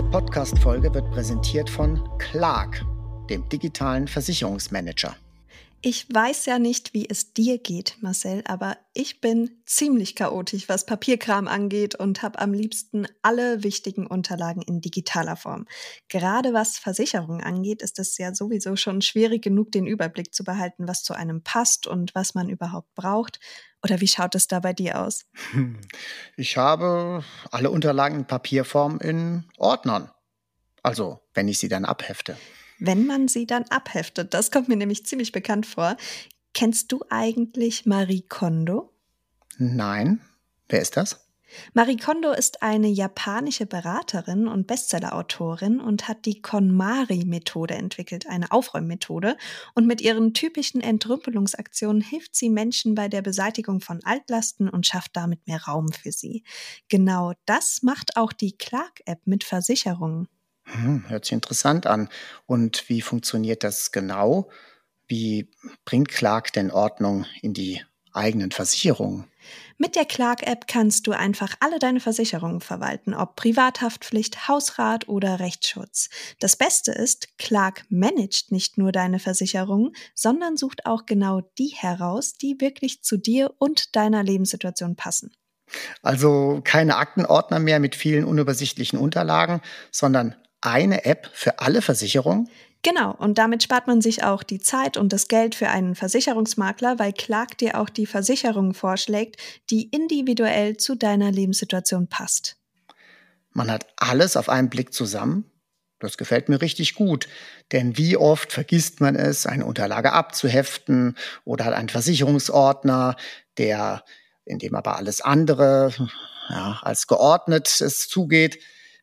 Diese Podcast-Folge wird präsentiert von Clark, dem digitalen Versicherungsmanager. Ich weiß ja nicht, wie es dir geht, Marcel, aber ich bin ziemlich chaotisch, was Papierkram angeht und habe am liebsten alle wichtigen Unterlagen in digitaler Form. Gerade was Versicherungen angeht, ist es ja sowieso schon schwierig genug, den Überblick zu behalten, was zu einem passt und was man überhaupt braucht. Oder wie schaut es da bei dir aus? Hm, ich habe alle Unterlagen in Papierform in Ordnern. Also, wenn ich sie dann abhefte wenn man sie dann abheftet. Das kommt mir nämlich ziemlich bekannt vor. Kennst du eigentlich Marie Kondo? Nein. Wer ist das? Marie Kondo ist eine japanische Beraterin und Bestsellerautorin und hat die KonMari-Methode entwickelt, eine Aufräummethode. Und mit ihren typischen Entrümpelungsaktionen hilft sie Menschen bei der Beseitigung von Altlasten und schafft damit mehr Raum für sie. Genau das macht auch die Clark-App mit Versicherungen. Hm, hört sich interessant an. Und wie funktioniert das genau? Wie bringt Clark denn Ordnung in die eigenen Versicherungen? Mit der Clark-App kannst du einfach alle deine Versicherungen verwalten, ob Privathaftpflicht, Hausrat oder Rechtsschutz. Das Beste ist, Clark managt nicht nur deine Versicherungen, sondern sucht auch genau die heraus, die wirklich zu dir und deiner Lebenssituation passen. Also keine Aktenordner mehr mit vielen unübersichtlichen Unterlagen, sondern eine App für alle Versicherungen? Genau, und damit spart man sich auch die Zeit und das Geld für einen Versicherungsmakler, weil Clark dir auch die Versicherung vorschlägt, die individuell zu deiner Lebenssituation passt. Man hat alles auf einen Blick zusammen. Das gefällt mir richtig gut, denn wie oft vergisst man es, eine Unterlage abzuheften oder hat einen Versicherungsordner, der, in dem aber alles andere ja, als geordnet es zugeht.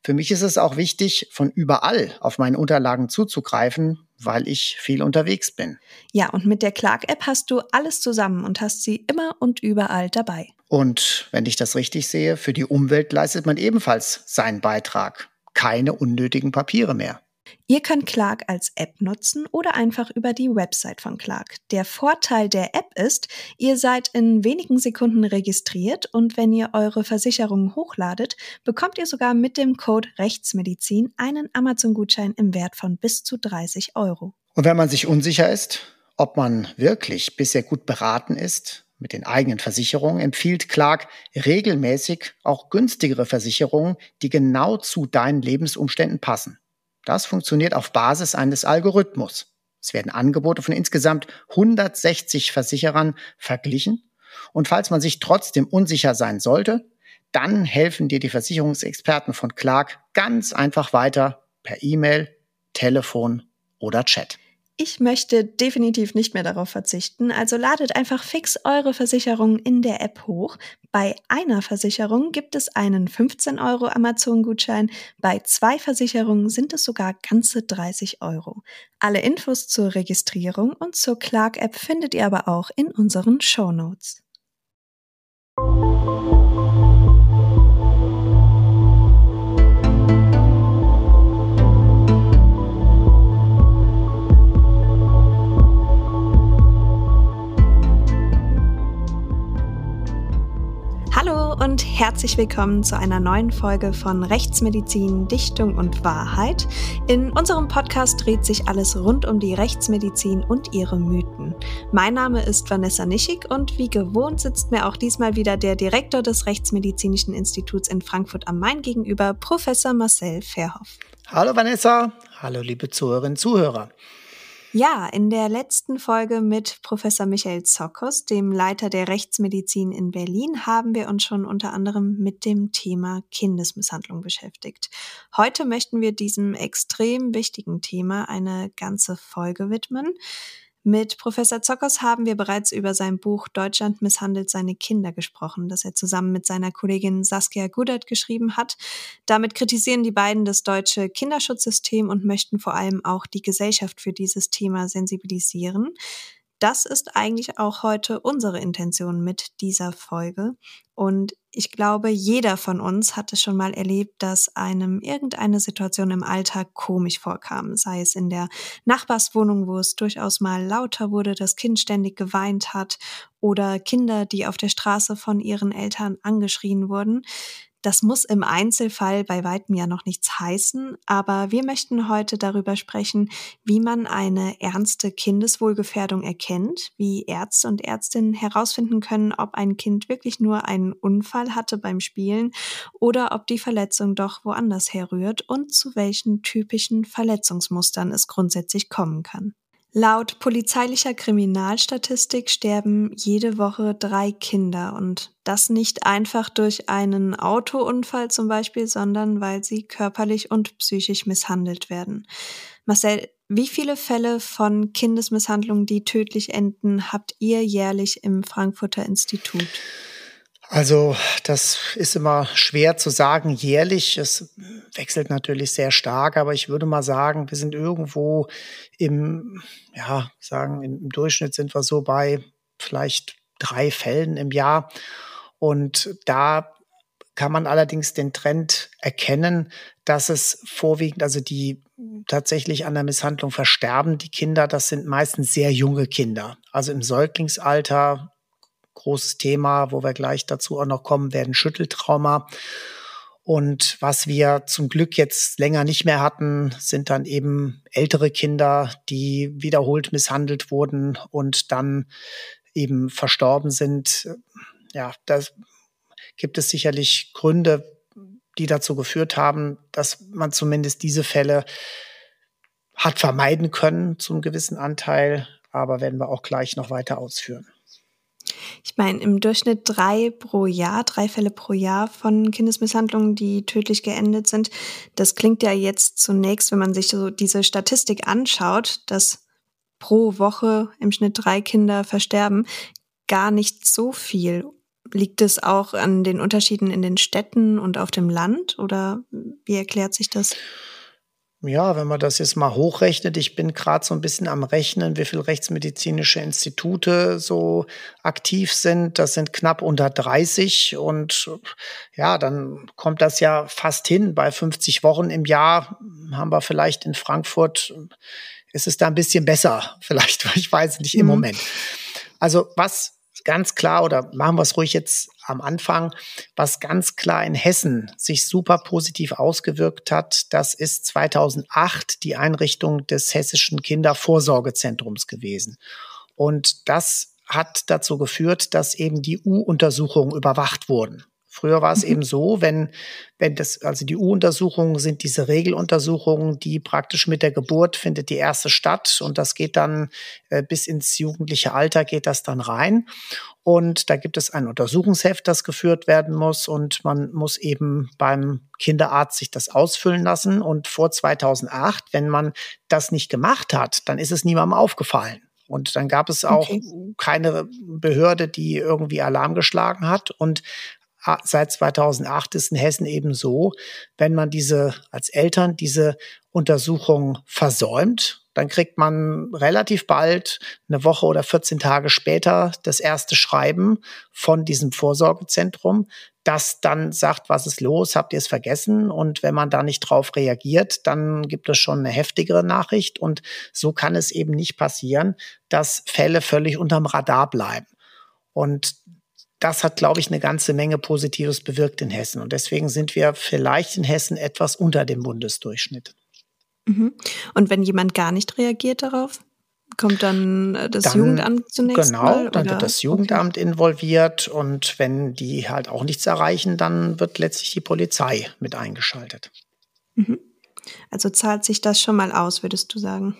Für mich ist es auch wichtig, von überall auf meine Unterlagen zuzugreifen, weil ich viel unterwegs bin. Ja, und mit der Clark-App hast du alles zusammen und hast sie immer und überall dabei. Und wenn ich das richtig sehe, für die Umwelt leistet man ebenfalls seinen Beitrag. Keine unnötigen Papiere mehr. Ihr könnt Clark als App nutzen oder einfach über die Website von Clark. Der Vorteil der App ist, ihr seid in wenigen Sekunden registriert und wenn ihr eure Versicherung hochladet, bekommt ihr sogar mit dem Code Rechtsmedizin einen Amazon-Gutschein im Wert von bis zu 30 Euro. Und wenn man sich unsicher ist, ob man wirklich bisher gut beraten ist, mit den eigenen Versicherungen empfiehlt Clark regelmäßig auch günstigere Versicherungen, die genau zu deinen Lebensumständen passen. Das funktioniert auf Basis eines Algorithmus. Es werden Angebote von insgesamt 160 Versicherern verglichen. Und falls man sich trotzdem unsicher sein sollte, dann helfen dir die Versicherungsexperten von Clark ganz einfach weiter per E-Mail, Telefon oder Chat. Ich möchte definitiv nicht mehr darauf verzichten, also ladet einfach fix eure Versicherung in der App hoch. Bei einer Versicherung gibt es einen 15 Euro Amazon-Gutschein, bei zwei Versicherungen sind es sogar ganze 30 Euro. Alle Infos zur Registrierung und zur Clark-App findet ihr aber auch in unseren Show Notes. Und herzlich willkommen zu einer neuen Folge von Rechtsmedizin, Dichtung und Wahrheit. In unserem Podcast dreht sich alles rund um die Rechtsmedizin und ihre Mythen. Mein Name ist Vanessa Nischig und wie gewohnt sitzt mir auch diesmal wieder der Direktor des Rechtsmedizinischen Instituts in Frankfurt am Main gegenüber, Professor Marcel Verhoff. Hallo Vanessa, hallo liebe Zuhörerinnen und Zuhörer. Ja, in der letzten Folge mit Professor Michael Zokos, dem Leiter der Rechtsmedizin in Berlin, haben wir uns schon unter anderem mit dem Thema Kindesmisshandlung beschäftigt. Heute möchten wir diesem extrem wichtigen Thema eine ganze Folge widmen. Mit Professor Zockers haben wir bereits über sein Buch Deutschland misshandelt seine Kinder gesprochen, das er zusammen mit seiner Kollegin Saskia Gudert geschrieben hat. Damit kritisieren die beiden das deutsche Kinderschutzsystem und möchten vor allem auch die Gesellschaft für dieses Thema sensibilisieren. Das ist eigentlich auch heute unsere Intention mit dieser Folge. Und ich glaube, jeder von uns hat es schon mal erlebt, dass einem irgendeine Situation im Alltag komisch vorkam. Sei es in der Nachbarswohnung, wo es durchaus mal lauter wurde, das Kind ständig geweint hat oder Kinder, die auf der Straße von ihren Eltern angeschrien wurden. Das muss im Einzelfall bei weitem ja noch nichts heißen, aber wir möchten heute darüber sprechen, wie man eine ernste Kindeswohlgefährdung erkennt, wie Ärzte und Ärztinnen herausfinden können, ob ein Kind wirklich nur einen Unfall hatte beim Spielen oder ob die Verletzung doch woanders herrührt und zu welchen typischen Verletzungsmustern es grundsätzlich kommen kann. Laut polizeilicher Kriminalstatistik sterben jede Woche drei Kinder und das nicht einfach durch einen Autounfall zum Beispiel, sondern weil sie körperlich und psychisch misshandelt werden. Marcel, wie viele Fälle von Kindesmisshandlungen, die tödlich enden, habt ihr jährlich im Frankfurter Institut? Also das ist immer schwer zu sagen jährlich. Es wechselt natürlich sehr stark, aber ich würde mal sagen, wir sind irgendwo im, ja, sagen, im Durchschnitt sind wir so bei vielleicht drei Fällen im Jahr. Und da kann man allerdings den Trend erkennen, dass es vorwiegend, also die tatsächlich an der Misshandlung versterben, die Kinder, das sind meistens sehr junge Kinder. Also im Säuglingsalter großes Thema, wo wir gleich dazu auch noch kommen werden, Schütteltrauma. Und was wir zum Glück jetzt länger nicht mehr hatten, sind dann eben ältere Kinder, die wiederholt misshandelt wurden und dann eben verstorben sind. Ja, da gibt es sicherlich Gründe, die dazu geführt haben, dass man zumindest diese Fälle hat vermeiden können zum gewissen Anteil. Aber werden wir auch gleich noch weiter ausführen. Ich meine, im Durchschnitt drei pro Jahr, drei Fälle pro Jahr von Kindesmisshandlungen, die tödlich geendet sind. Das klingt ja jetzt zunächst, wenn man sich so diese Statistik anschaut, dass pro Woche im Schnitt drei Kinder versterben, gar nicht so viel. Liegt es auch an den Unterschieden in den Städten und auf dem Land oder wie erklärt sich das? Ja, wenn man das jetzt mal hochrechnet, ich bin gerade so ein bisschen am Rechnen, wie viele rechtsmedizinische Institute so aktiv sind. Das sind knapp unter 30 und ja, dann kommt das ja fast hin. Bei 50 Wochen im Jahr haben wir vielleicht in Frankfurt, ist es da ein bisschen besser, vielleicht, ich weiß nicht im mhm. Moment. Also was ganz klar, oder machen wir es ruhig jetzt am Anfang, was ganz klar in Hessen sich super positiv ausgewirkt hat, das ist 2008 die Einrichtung des Hessischen Kindervorsorgezentrums gewesen. Und das hat dazu geführt, dass eben die U-Untersuchungen überwacht wurden. Früher war es mhm. eben so, wenn, wenn das, also die U-Untersuchungen sind diese Regeluntersuchungen, die praktisch mit der Geburt findet die erste statt und das geht dann äh, bis ins jugendliche Alter geht das dann rein. Und da gibt es ein Untersuchungsheft, das geführt werden muss und man muss eben beim Kinderarzt sich das ausfüllen lassen. Und vor 2008, wenn man das nicht gemacht hat, dann ist es niemandem aufgefallen. Und dann gab es auch okay. keine Behörde, die irgendwie Alarm geschlagen hat. Und seit 2008 ist in Hessen eben so, wenn man diese als Eltern diese Untersuchung versäumt, dann kriegt man relativ bald, eine Woche oder 14 Tage später, das erste Schreiben von diesem Vorsorgezentrum, das dann sagt, was ist los, habt ihr es vergessen? Und wenn man da nicht drauf reagiert, dann gibt es schon eine heftigere Nachricht. Und so kann es eben nicht passieren, dass Fälle völlig unterm Radar bleiben. Und das hat, glaube ich, eine ganze Menge Positives bewirkt in Hessen. Und deswegen sind wir vielleicht in Hessen etwas unter dem Bundesdurchschnitt. Mhm. Und wenn jemand gar nicht reagiert darauf? Kommt dann äh, das dann, Jugendamt zunächst? Genau, mal, dann wird das Jugendamt okay. involviert und wenn die halt auch nichts erreichen, dann wird letztlich die Polizei mit eingeschaltet. Mhm. Also zahlt sich das schon mal aus, würdest du sagen?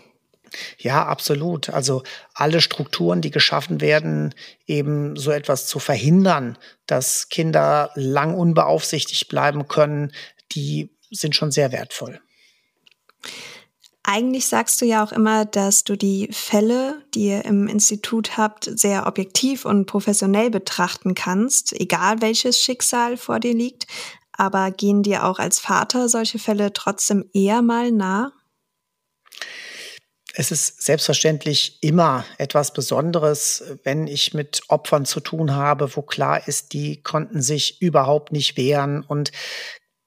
Ja, absolut. Also alle Strukturen, die geschaffen werden, eben so etwas zu verhindern, dass Kinder lang unbeaufsichtigt bleiben können, die sind schon sehr wertvoll. Eigentlich sagst du ja auch immer, dass du die Fälle, die ihr im Institut habt, sehr objektiv und professionell betrachten kannst, egal welches Schicksal vor dir liegt. Aber gehen dir auch als Vater solche Fälle trotzdem eher mal nah? Es ist selbstverständlich immer etwas Besonderes, wenn ich mit Opfern zu tun habe, wo klar ist, die konnten sich überhaupt nicht wehren. Und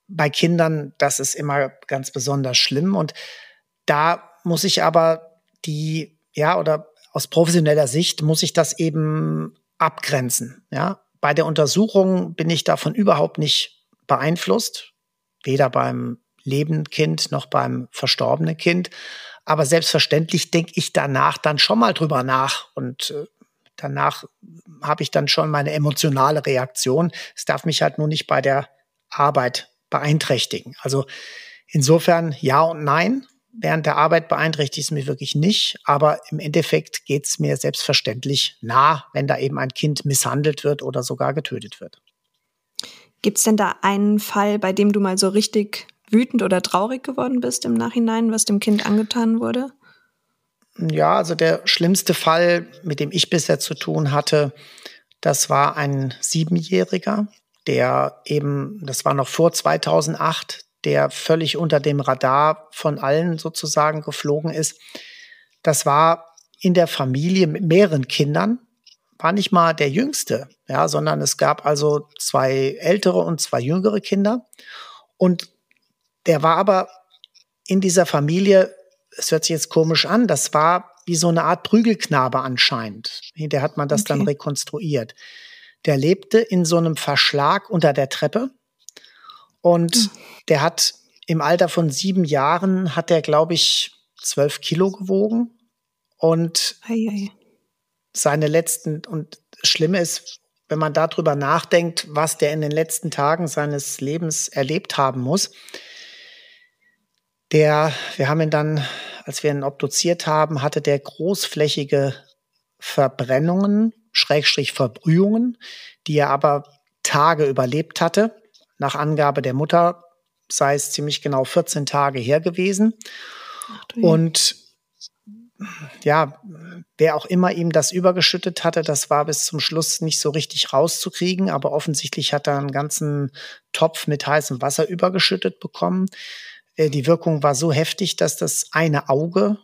bei Kindern, das ist immer ganz besonders schlimm. Und da muss ich aber die, ja, oder aus professioneller Sicht muss ich das eben abgrenzen. Ja, bei der Untersuchung bin ich davon überhaupt nicht beeinflusst, weder beim lebenden Kind noch beim verstorbenen Kind. Aber selbstverständlich denke ich danach dann schon mal drüber nach und äh, danach habe ich dann schon meine emotionale Reaktion. Es darf mich halt nur nicht bei der Arbeit beeinträchtigen. Also insofern ja und nein. Während der Arbeit beeinträchtigt es mich wirklich nicht, aber im Endeffekt geht es mir selbstverständlich nah, wenn da eben ein Kind misshandelt wird oder sogar getötet wird. Gibt es denn da einen Fall, bei dem du mal so richtig wütend oder traurig geworden bist im Nachhinein, was dem Kind angetan wurde? Ja, also der schlimmste Fall, mit dem ich bisher zu tun hatte, das war ein Siebenjähriger, der eben, das war noch vor 2008, der völlig unter dem Radar von allen sozusagen geflogen ist. Das war in der Familie mit mehreren Kindern, war nicht mal der jüngste, ja, sondern es gab also zwei ältere und zwei jüngere Kinder. Und der war aber in dieser Familie, es hört sich jetzt komisch an, das war wie so eine Art Prügelknabe anscheinend. Hinterher hat man das okay. dann rekonstruiert. Der lebte in so einem Verschlag unter der Treppe und mhm. der hat im Alter von sieben Jahren hat er, glaube ich, zwölf Kilo gewogen und ei, ei. seine letzten und das Schlimme ist, wenn man darüber nachdenkt, was der in den letzten Tagen seines Lebens erlebt haben muss, der, wir haben ihn dann, als wir ihn obduziert haben, hatte der großflächige Verbrennungen, Schrägstrich Verbrühungen, die er aber Tage überlebt hatte. Nach Angabe der Mutter sei es ziemlich genau 14 Tage her gewesen. Und ja, wer auch immer ihm das übergeschüttet hatte, das war bis zum Schluss nicht so richtig rauszukriegen, aber offensichtlich hat er einen ganzen Topf mit heißem Wasser übergeschüttet bekommen. Äh, die Wirkung war so heftig, dass das eine Auge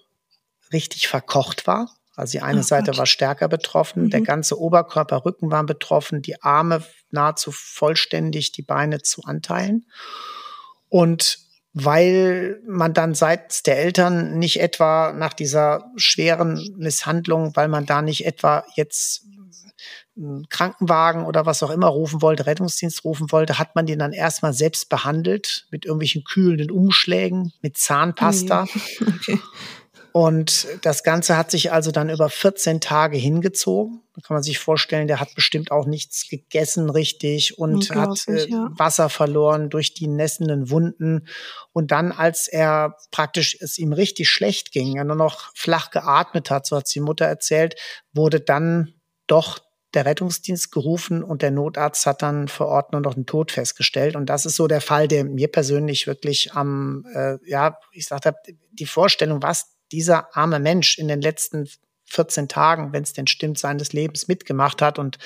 richtig verkocht war. Also die eine oh Seite war stärker betroffen, mhm. der ganze Oberkörper, Rücken waren betroffen, die Arme nahezu vollständig, die Beine zu Anteilen. Und weil man dann seitens der Eltern nicht etwa nach dieser schweren Misshandlung, weil man da nicht etwa jetzt Krankenwagen oder was auch immer rufen wollte, Rettungsdienst rufen wollte, hat man den dann erstmal selbst behandelt mit irgendwelchen kühlenden Umschlägen, mit Zahnpasta. Okay. Und das Ganze hat sich also dann über 14 Tage hingezogen. Da kann man sich vorstellen, der hat bestimmt auch nichts gegessen richtig und hat äh, ja. Wasser verloren durch die nässenden Wunden. Und dann, als er praktisch es ihm richtig schlecht ging, er nur noch flach geatmet hat, so hat die Mutter erzählt, wurde dann doch der Rettungsdienst gerufen und der Notarzt hat dann vor Ort nur noch den Tod festgestellt. Und das ist so der Fall, der mir persönlich wirklich am, äh, ja, ich sagte, die Vorstellung, was dieser arme Mensch in den letzten 14 Tagen, wenn es denn stimmt, seines Lebens mitgemacht hat und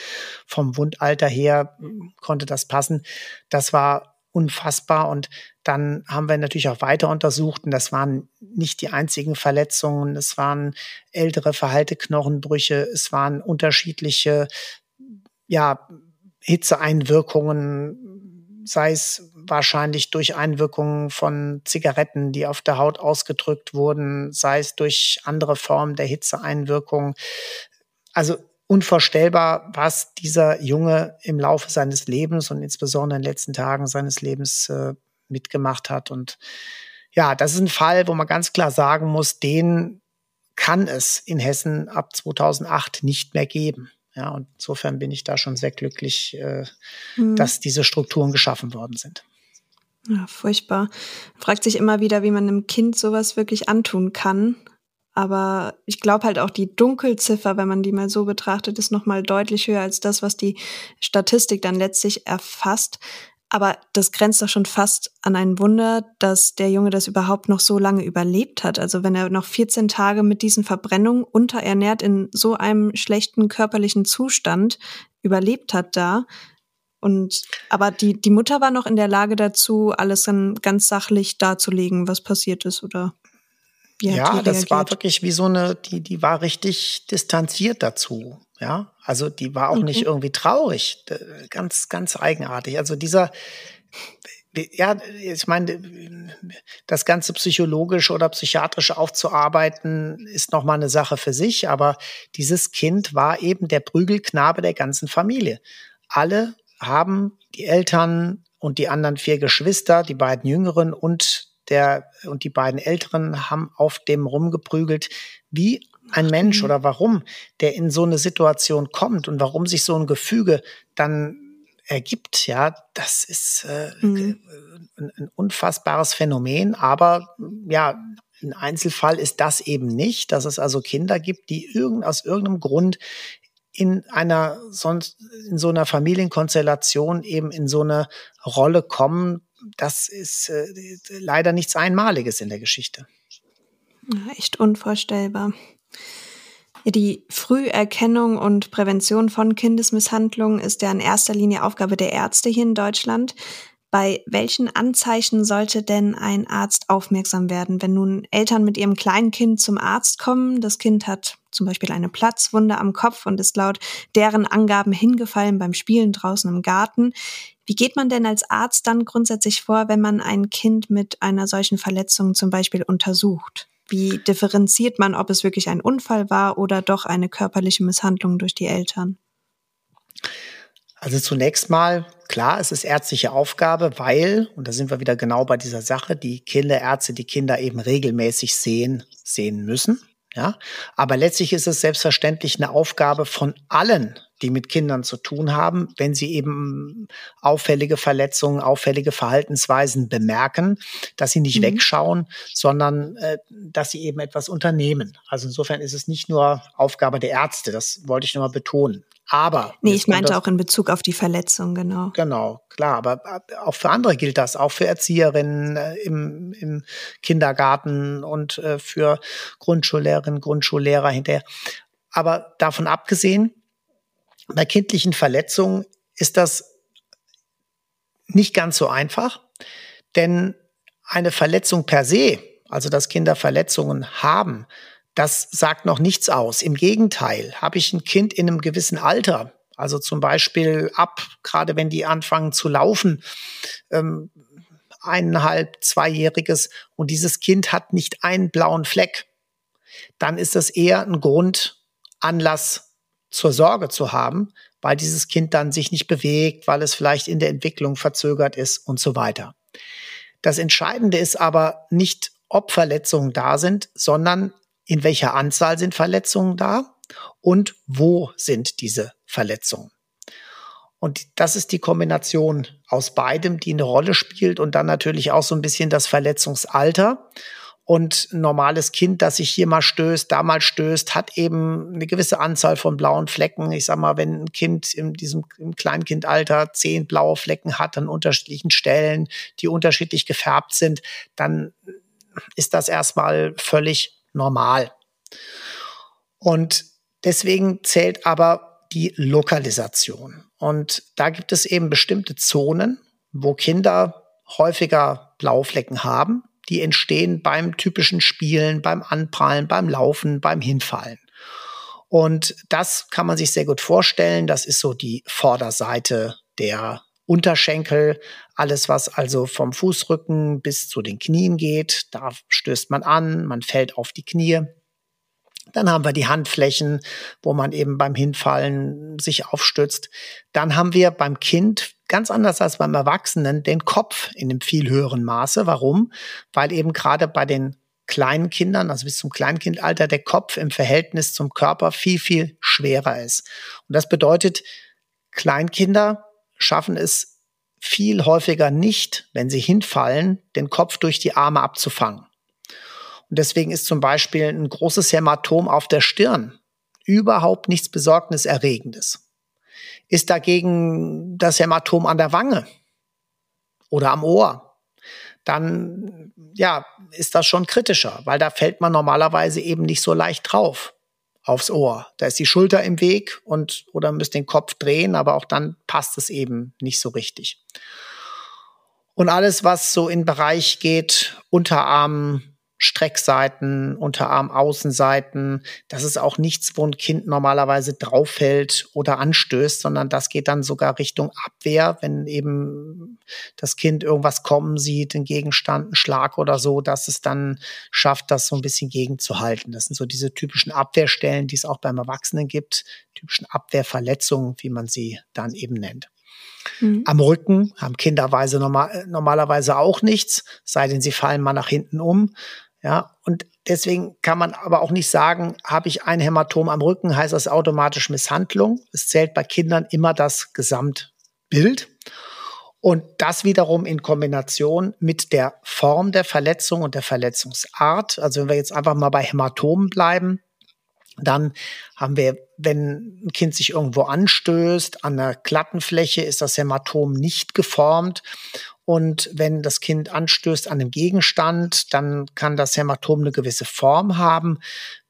vom Wundalter her konnte das passen. Das war unfassbar. Und dann haben wir natürlich auch weiter untersucht und das waren nicht die einzigen Verletzungen. Es waren ältere verhalte Knochenbrüche, es waren unterschiedliche, ja, Hitzeeinwirkungen, sei es wahrscheinlich durch Einwirkungen von Zigaretten, die auf der Haut ausgedrückt wurden, sei es durch andere Formen der Hitzeeinwirkung. Also unvorstellbar, was dieser Junge im Laufe seines Lebens und insbesondere in den letzten Tagen seines Lebens äh, mitgemacht hat. Und ja, das ist ein Fall, wo man ganz klar sagen muss, den kann es in Hessen ab 2008 nicht mehr geben. Ja, und insofern bin ich da schon sehr glücklich, äh, mhm. dass diese Strukturen geschaffen worden sind. Ja, furchtbar. Fragt sich immer wieder, wie man einem Kind sowas wirklich antun kann. Aber ich glaube halt auch die Dunkelziffer, wenn man die mal so betrachtet, ist nochmal deutlich höher als das, was die Statistik dann letztlich erfasst. Aber das grenzt doch schon fast an ein Wunder, dass der Junge das überhaupt noch so lange überlebt hat. Also wenn er noch 14 Tage mit diesen Verbrennungen unterernährt in so einem schlechten körperlichen Zustand überlebt hat da. Und aber die, die Mutter war noch in der Lage dazu, alles dann ganz sachlich darzulegen, was passiert ist, oder? Ja, das war wirklich wie so eine, die, die war richtig distanziert dazu. Ja, also die war auch mhm. nicht irgendwie traurig. Ganz, ganz eigenartig. Also dieser, ja, ich meine, das Ganze psychologisch oder psychiatrisch aufzuarbeiten, ist nochmal eine Sache für sich, aber dieses Kind war eben der Prügelknabe der ganzen Familie. Alle haben die Eltern und die anderen vier Geschwister, die beiden Jüngeren und der und die beiden Älteren haben auf dem rumgeprügelt, wie ein Mensch oder warum der in so eine Situation kommt und warum sich so ein Gefüge dann ergibt, ja, das ist äh, mhm. ein, ein unfassbares Phänomen, aber ja, ein Einzelfall ist das eben nicht, dass es also Kinder gibt, die irgend, aus irgendeinem Grund in einer sonst in so einer Familienkonstellation eben in so eine Rolle kommen. Das ist äh, leider nichts Einmaliges in der Geschichte. Echt unvorstellbar. Die Früherkennung und Prävention von Kindesmisshandlungen ist ja in erster Linie Aufgabe der Ärzte hier in Deutschland. Bei welchen Anzeichen sollte denn ein Arzt aufmerksam werden, wenn nun Eltern mit ihrem kleinen Kind zum Arzt kommen? Das Kind hat zum Beispiel eine Platzwunde am Kopf und ist laut deren Angaben hingefallen beim Spielen draußen im Garten. Wie geht man denn als Arzt dann grundsätzlich vor, wenn man ein Kind mit einer solchen Verletzung zum Beispiel untersucht? Wie differenziert man, ob es wirklich ein Unfall war oder doch eine körperliche Misshandlung durch die Eltern? Also zunächst mal, klar, es ist ärztliche Aufgabe, weil, und da sind wir wieder genau bei dieser Sache, die Kinderärzte die Kinder eben regelmäßig sehen, sehen müssen. Ja, aber letztlich ist es selbstverständlich eine Aufgabe von allen, die mit Kindern zu tun haben, wenn sie eben auffällige Verletzungen, auffällige Verhaltensweisen bemerken, dass sie nicht mhm. wegschauen, sondern äh, dass sie eben etwas unternehmen. Also insofern ist es nicht nur Aufgabe der Ärzte, das wollte ich nochmal betonen. Aber. Nee, ich meinte auch in Bezug auf die Verletzung, genau. Genau, klar. Aber äh, auch für andere gilt das, auch für Erzieherinnen äh, im, im Kindergarten und äh, für Grundschullehrerinnen, Grundschullehrer hinterher. Aber davon abgesehen, bei kindlichen Verletzungen ist das nicht ganz so einfach, denn eine Verletzung per se, also dass Kinder Verletzungen haben, das sagt noch nichts aus. Im Gegenteil, habe ich ein Kind in einem gewissen Alter, also zum Beispiel ab, gerade wenn die anfangen zu laufen, ähm, eineinhalb, zweijähriges und dieses Kind hat nicht einen blauen Fleck, dann ist das eher ein Grund, Anlass zur Sorge zu haben, weil dieses Kind dann sich nicht bewegt, weil es vielleicht in der Entwicklung verzögert ist und so weiter. Das Entscheidende ist aber nicht, ob Verletzungen da sind, sondern in welcher Anzahl sind Verletzungen da und wo sind diese Verletzungen. Und das ist die Kombination aus beidem, die eine Rolle spielt und dann natürlich auch so ein bisschen das Verletzungsalter. Und ein normales Kind, das sich hier mal stößt, da mal stößt, hat eben eine gewisse Anzahl von blauen Flecken. Ich sag mal, wenn ein Kind in diesem im Kleinkindalter zehn blaue Flecken hat an unterschiedlichen Stellen, die unterschiedlich gefärbt sind, dann ist das erstmal völlig normal. Und deswegen zählt aber die Lokalisation. Und da gibt es eben bestimmte Zonen, wo Kinder häufiger Blauflecken haben. Die entstehen beim typischen Spielen, beim Anprallen, beim Laufen, beim Hinfallen. Und das kann man sich sehr gut vorstellen. Das ist so die Vorderseite der Unterschenkel, alles was also vom Fußrücken bis zu den Knien geht, da stößt man an, man fällt auf die Knie. Dann haben wir die Handflächen, wo man eben beim Hinfallen sich aufstützt. Dann haben wir beim Kind ganz anders als beim Erwachsenen den Kopf in einem viel höheren Maße. Warum? Weil eben gerade bei den kleinen Kindern, also bis zum Kleinkindalter, der Kopf im Verhältnis zum Körper viel, viel schwerer ist. Und das bedeutet, Kleinkinder schaffen es viel häufiger nicht, wenn sie hinfallen, den Kopf durch die Arme abzufangen. Und deswegen ist zum Beispiel ein großes Hämatom auf der Stirn überhaupt nichts Besorgniserregendes. Ist dagegen das Hämatom an der Wange oder am Ohr, dann ja, ist das schon kritischer, weil da fällt man normalerweise eben nicht so leicht drauf aufs Ohr. Da ist die Schulter im Weg und oder müsst den Kopf drehen, aber auch dann passt es eben nicht so richtig. Und alles, was so in Bereich geht, Unterarm, Streckseiten, Unterarm, Außenseiten. Das ist auch nichts, wo ein Kind normalerweise drauffällt oder anstößt, sondern das geht dann sogar Richtung Abwehr, wenn eben das Kind irgendwas kommen sieht, einen Gegenstand, einen Schlag oder so, dass es dann schafft, das so ein bisschen gegenzuhalten. Das sind so diese typischen Abwehrstellen, die es auch beim Erwachsenen gibt, typischen Abwehrverletzungen, wie man sie dann eben nennt. Mhm. Am Rücken haben Kinderweise normal, normalerweise auch nichts, sei denn sie fallen mal nach hinten um. Ja, und deswegen kann man aber auch nicht sagen, habe ich ein Hämatom am Rücken, heißt das automatisch Misshandlung. Es zählt bei Kindern immer das Gesamtbild. Und das wiederum in Kombination mit der Form der Verletzung und der Verletzungsart. Also wenn wir jetzt einfach mal bei Hämatomen bleiben, dann haben wir, wenn ein Kind sich irgendwo anstößt, an der glatten Fläche ist das Hämatom nicht geformt. Und wenn das Kind anstößt an einem Gegenstand, dann kann das Hämatom eine gewisse Form haben.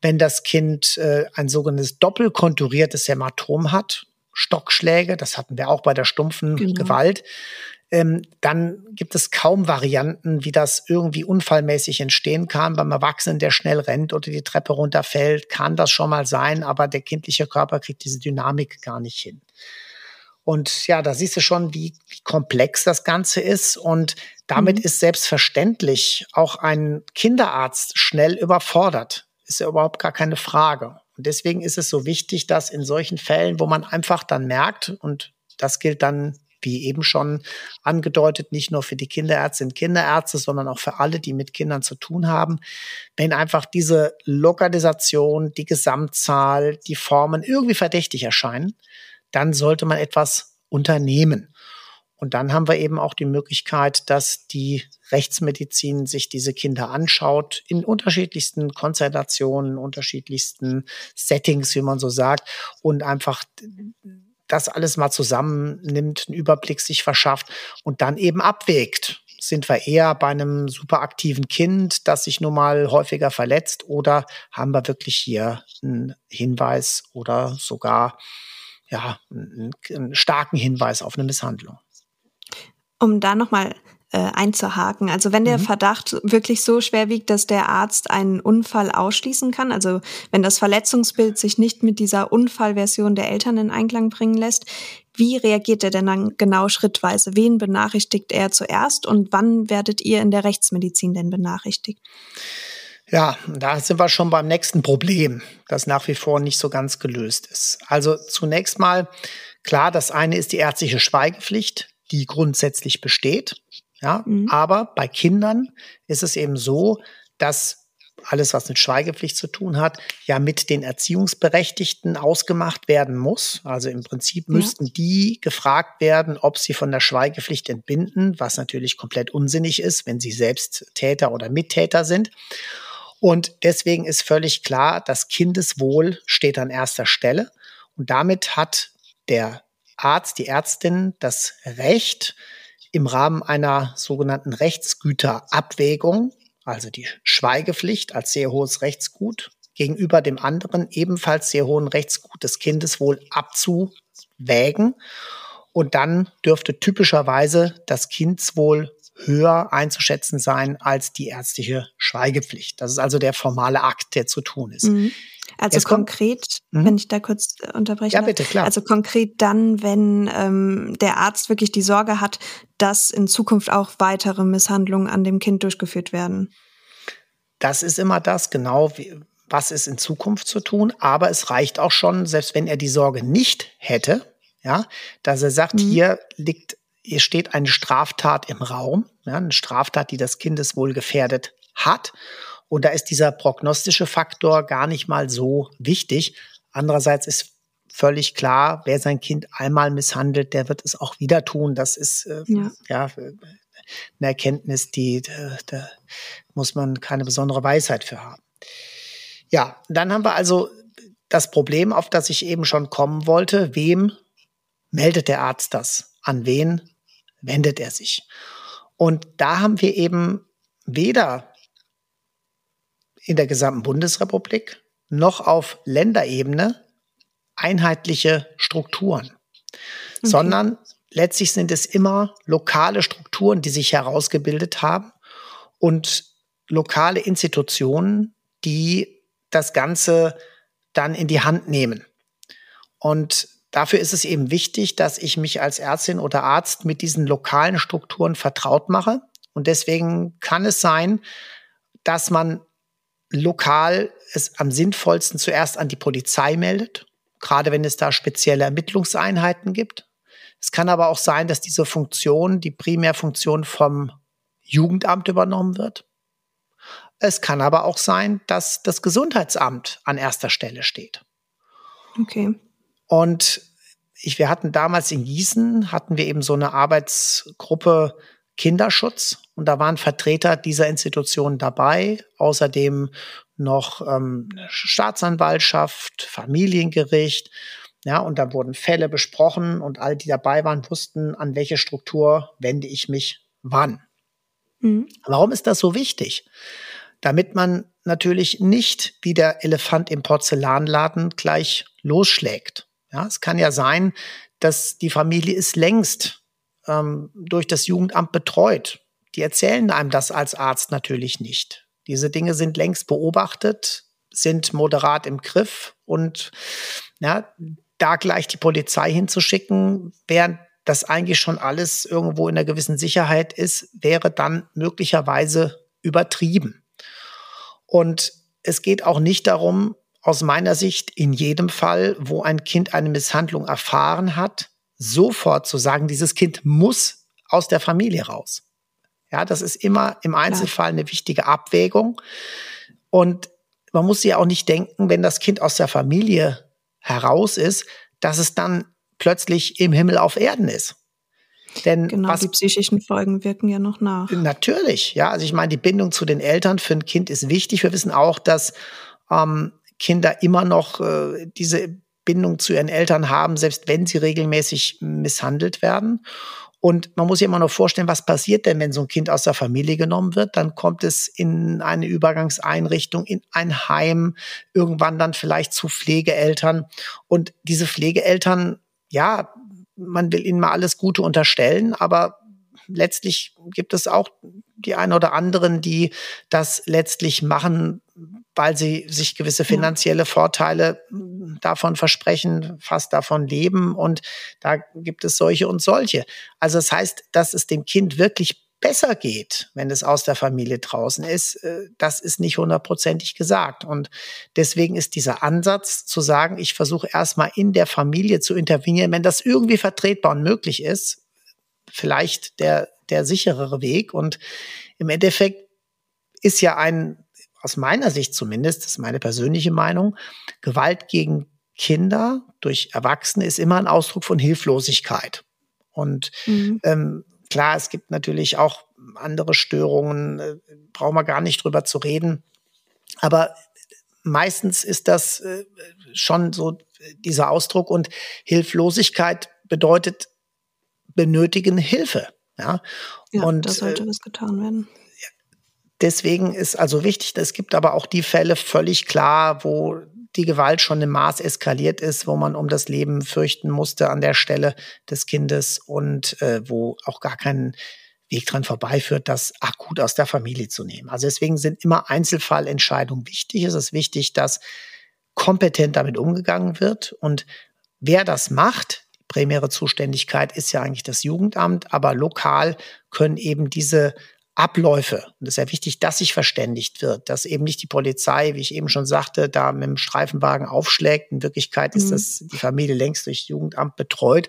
Wenn das Kind äh, ein sogenanntes doppelkonturiertes Hämatom hat, Stockschläge, das hatten wir auch bei der stumpfen genau. Gewalt, ähm, dann gibt es kaum Varianten, wie das irgendwie unfallmäßig entstehen kann. Beim Erwachsenen, der schnell rennt oder die Treppe runterfällt, kann das schon mal sein, aber der kindliche Körper kriegt diese Dynamik gar nicht hin. Und ja, da siehst du schon, wie, wie komplex das Ganze ist. Und damit mhm. ist selbstverständlich auch ein Kinderarzt schnell überfordert. Ist ja überhaupt gar keine Frage. Und deswegen ist es so wichtig, dass in solchen Fällen, wo man einfach dann merkt, und das gilt dann wie eben schon angedeutet, nicht nur für die Kinderärztinnen und Kinderärzte, sondern auch für alle, die mit Kindern zu tun haben, wenn einfach diese Lokalisation, die Gesamtzahl, die Formen irgendwie verdächtig erscheinen, dann sollte man etwas unternehmen. Und dann haben wir eben auch die Möglichkeit, dass die Rechtsmedizin sich diese Kinder anschaut, in unterschiedlichsten Konstellationen, unterschiedlichsten Settings, wie man so sagt, und einfach das alles mal zusammennimmt, einen Überblick sich verschafft und dann eben abwägt. Sind wir eher bei einem superaktiven Kind, das sich nun mal häufiger verletzt, oder haben wir wirklich hier einen Hinweis oder sogar ja, einen, einen starken Hinweis auf eine Misshandlung? Um da nochmal äh, einzuhaken. Also wenn der mhm. Verdacht wirklich so schwer wiegt, dass der Arzt einen Unfall ausschließen kann, also wenn das Verletzungsbild sich nicht mit dieser Unfallversion der Eltern in Einklang bringen lässt, wie reagiert er denn dann genau schrittweise? Wen benachrichtigt er zuerst und wann werdet ihr in der Rechtsmedizin denn benachrichtigt? Ja, da sind wir schon beim nächsten Problem, das nach wie vor nicht so ganz gelöst ist. Also zunächst mal, klar, das eine ist die ärztliche Schweigepflicht, die grundsätzlich besteht. Ja, mhm. aber bei Kindern ist es eben so, dass alles, was mit Schweigepflicht zu tun hat, ja mit den Erziehungsberechtigten ausgemacht werden muss. Also im Prinzip ja. müssten die gefragt werden, ob sie von der Schweigepflicht entbinden, was natürlich komplett unsinnig ist, wenn sie selbst Täter oder Mittäter sind. Und deswegen ist völlig klar, das Kindeswohl steht an erster Stelle. Und damit hat der Arzt, die Ärztin das Recht, im Rahmen einer sogenannten Rechtsgüterabwägung, also die Schweigepflicht als sehr hohes Rechtsgut, gegenüber dem anderen ebenfalls sehr hohen Rechtsgut des Kindes wohl abzuwägen. Und dann dürfte typischerweise das Kindswohl höher einzuschätzen sein als die ärztliche Schweigepflicht. Das ist also der formale Akt, der zu tun ist. Mhm. Also Jetzt konkret, kommt, wenn ich da kurz äh, unterbreche. Ja, bitte, klar. Also konkret dann, wenn ähm, der Arzt wirklich die Sorge hat, dass in Zukunft auch weitere Misshandlungen an dem Kind durchgeführt werden. Das ist immer das, genau, wie, was ist in Zukunft zu tun. Aber es reicht auch schon, selbst wenn er die Sorge nicht hätte, ja, dass er sagt, mhm. hier liegt, hier steht eine Straftat im Raum, ja, eine Straftat, die das Kindeswohl gefährdet hat. Und da ist dieser prognostische Faktor gar nicht mal so wichtig. Andererseits ist völlig klar, wer sein Kind einmal misshandelt, der wird es auch wieder tun. Das ist äh, ja. ja. eine Erkenntnis, die da, da muss man keine besondere Weisheit für haben. Ja, dann haben wir also das Problem, auf das ich eben schon kommen wollte. Wem meldet der Arzt das? An wen wendet er sich? Und da haben wir eben weder in der gesamten Bundesrepublik noch auf Länderebene einheitliche Strukturen, okay. sondern letztlich sind es immer lokale Strukturen, die sich herausgebildet haben und lokale Institutionen, die das Ganze dann in die Hand nehmen. Und dafür ist es eben wichtig, dass ich mich als Ärztin oder Arzt mit diesen lokalen Strukturen vertraut mache. Und deswegen kann es sein, dass man lokal es am sinnvollsten zuerst an die Polizei meldet, gerade wenn es da spezielle Ermittlungseinheiten gibt. Es kann aber auch sein, dass diese Funktion, die Primärfunktion vom Jugendamt übernommen wird. Es kann aber auch sein, dass das Gesundheitsamt an erster Stelle steht. Okay. Und ich, wir hatten damals in Gießen, hatten wir eben so eine Arbeitsgruppe Kinderschutz und da waren Vertreter dieser Institutionen dabei, außerdem noch ähm, Staatsanwaltschaft, Familiengericht, ja, und da wurden Fälle besprochen und all die dabei waren, wussten, an welche Struktur wende ich mich wann. Mhm. Warum ist das so wichtig? Damit man natürlich nicht wie der Elefant im Porzellanladen gleich losschlägt. Ja, es kann ja sein, dass die Familie ist längst ähm, durch das Jugendamt betreut. Die erzählen einem das als Arzt natürlich nicht. Diese Dinge sind längst beobachtet, sind moderat im Griff und ja, da gleich die Polizei hinzuschicken, während das eigentlich schon alles irgendwo in einer gewissen Sicherheit ist, wäre dann möglicherweise übertrieben. Und es geht auch nicht darum, aus meiner Sicht in jedem Fall, wo ein Kind eine Misshandlung erfahren hat, sofort zu sagen, dieses Kind muss aus der Familie raus. Ja, das ist immer im Einzelfall eine wichtige Abwägung. Und man muss ja auch nicht denken, wenn das Kind aus der Familie heraus ist, dass es dann plötzlich im Himmel auf Erden ist. Denn genau, was, die psychischen Folgen wirken ja noch nach. Natürlich, ja. Also ich meine, die Bindung zu den Eltern für ein Kind ist wichtig. Wir wissen auch, dass ähm, Kinder immer noch äh, diese Bindung zu ihren Eltern haben, selbst wenn sie regelmäßig misshandelt werden. Und man muss sich immer noch vorstellen, was passiert denn, wenn so ein Kind aus der Familie genommen wird? Dann kommt es in eine Übergangseinrichtung, in ein Heim, irgendwann dann vielleicht zu Pflegeeltern. Und diese Pflegeeltern, ja, man will ihnen mal alles Gute unterstellen, aber letztlich gibt es auch die ein oder anderen, die das letztlich machen, weil sie sich gewisse finanzielle Vorteile davon versprechen, fast davon leben. Und da gibt es solche und solche. Also das heißt, dass es dem Kind wirklich besser geht, wenn es aus der Familie draußen ist, äh, das ist nicht hundertprozentig gesagt. Und deswegen ist dieser Ansatz zu sagen, ich versuche erstmal in der Familie zu intervenieren, wenn das irgendwie vertretbar und möglich ist, vielleicht der, der sicherere Weg. Und im Endeffekt ist ja ein aus meiner Sicht zumindest, das ist meine persönliche Meinung, Gewalt gegen Kinder durch Erwachsene ist immer ein Ausdruck von Hilflosigkeit. Und mhm. ähm, klar, es gibt natürlich auch andere Störungen, äh, brauchen wir gar nicht drüber zu reden. Aber meistens ist das äh, schon so dieser Ausdruck und Hilflosigkeit bedeutet benötigen Hilfe. Ja, ja und da sollte äh, was getan werden. Deswegen ist also wichtig, es gibt aber auch die Fälle völlig klar, wo die Gewalt schon im Maß eskaliert ist, wo man um das Leben fürchten musste an der Stelle des Kindes und äh, wo auch gar kein Weg dran vorbeiführt, das akut aus der Familie zu nehmen. Also deswegen sind immer Einzelfallentscheidungen wichtig. Es ist wichtig, dass kompetent damit umgegangen wird und wer das macht, primäre Zuständigkeit ist ja eigentlich das Jugendamt, aber lokal können eben diese Abläufe. Und es ist ja wichtig, dass sich verständigt wird, dass eben nicht die Polizei, wie ich eben schon sagte, da mit dem Streifenwagen aufschlägt. In Wirklichkeit ist mhm. das die Familie längst durch Jugendamt betreut.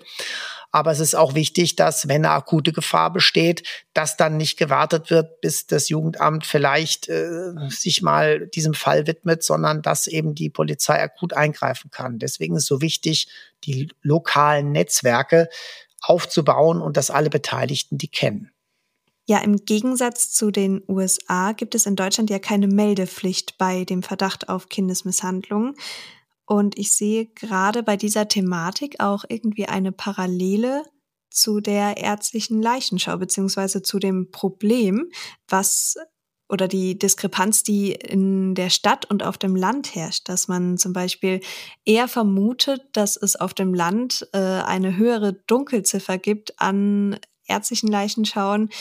Aber es ist auch wichtig, dass, wenn eine akute Gefahr besteht, dass dann nicht gewartet wird, bis das Jugendamt vielleicht äh, sich mal diesem Fall widmet, sondern dass eben die Polizei akut eingreifen kann. Deswegen ist es so wichtig, die lokalen Netzwerke aufzubauen und dass alle Beteiligten die kennen. Ja, im Gegensatz zu den USA gibt es in Deutschland ja keine Meldepflicht bei dem Verdacht auf Kindesmisshandlung. Und ich sehe gerade bei dieser Thematik auch irgendwie eine Parallele zu der ärztlichen Leichenschau beziehungsweise zu dem Problem, was oder die Diskrepanz, die in der Stadt und auf dem Land herrscht, dass man zum Beispiel eher vermutet, dass es auf dem Land äh, eine höhere Dunkelziffer gibt an ärztlichen Leichenschauen,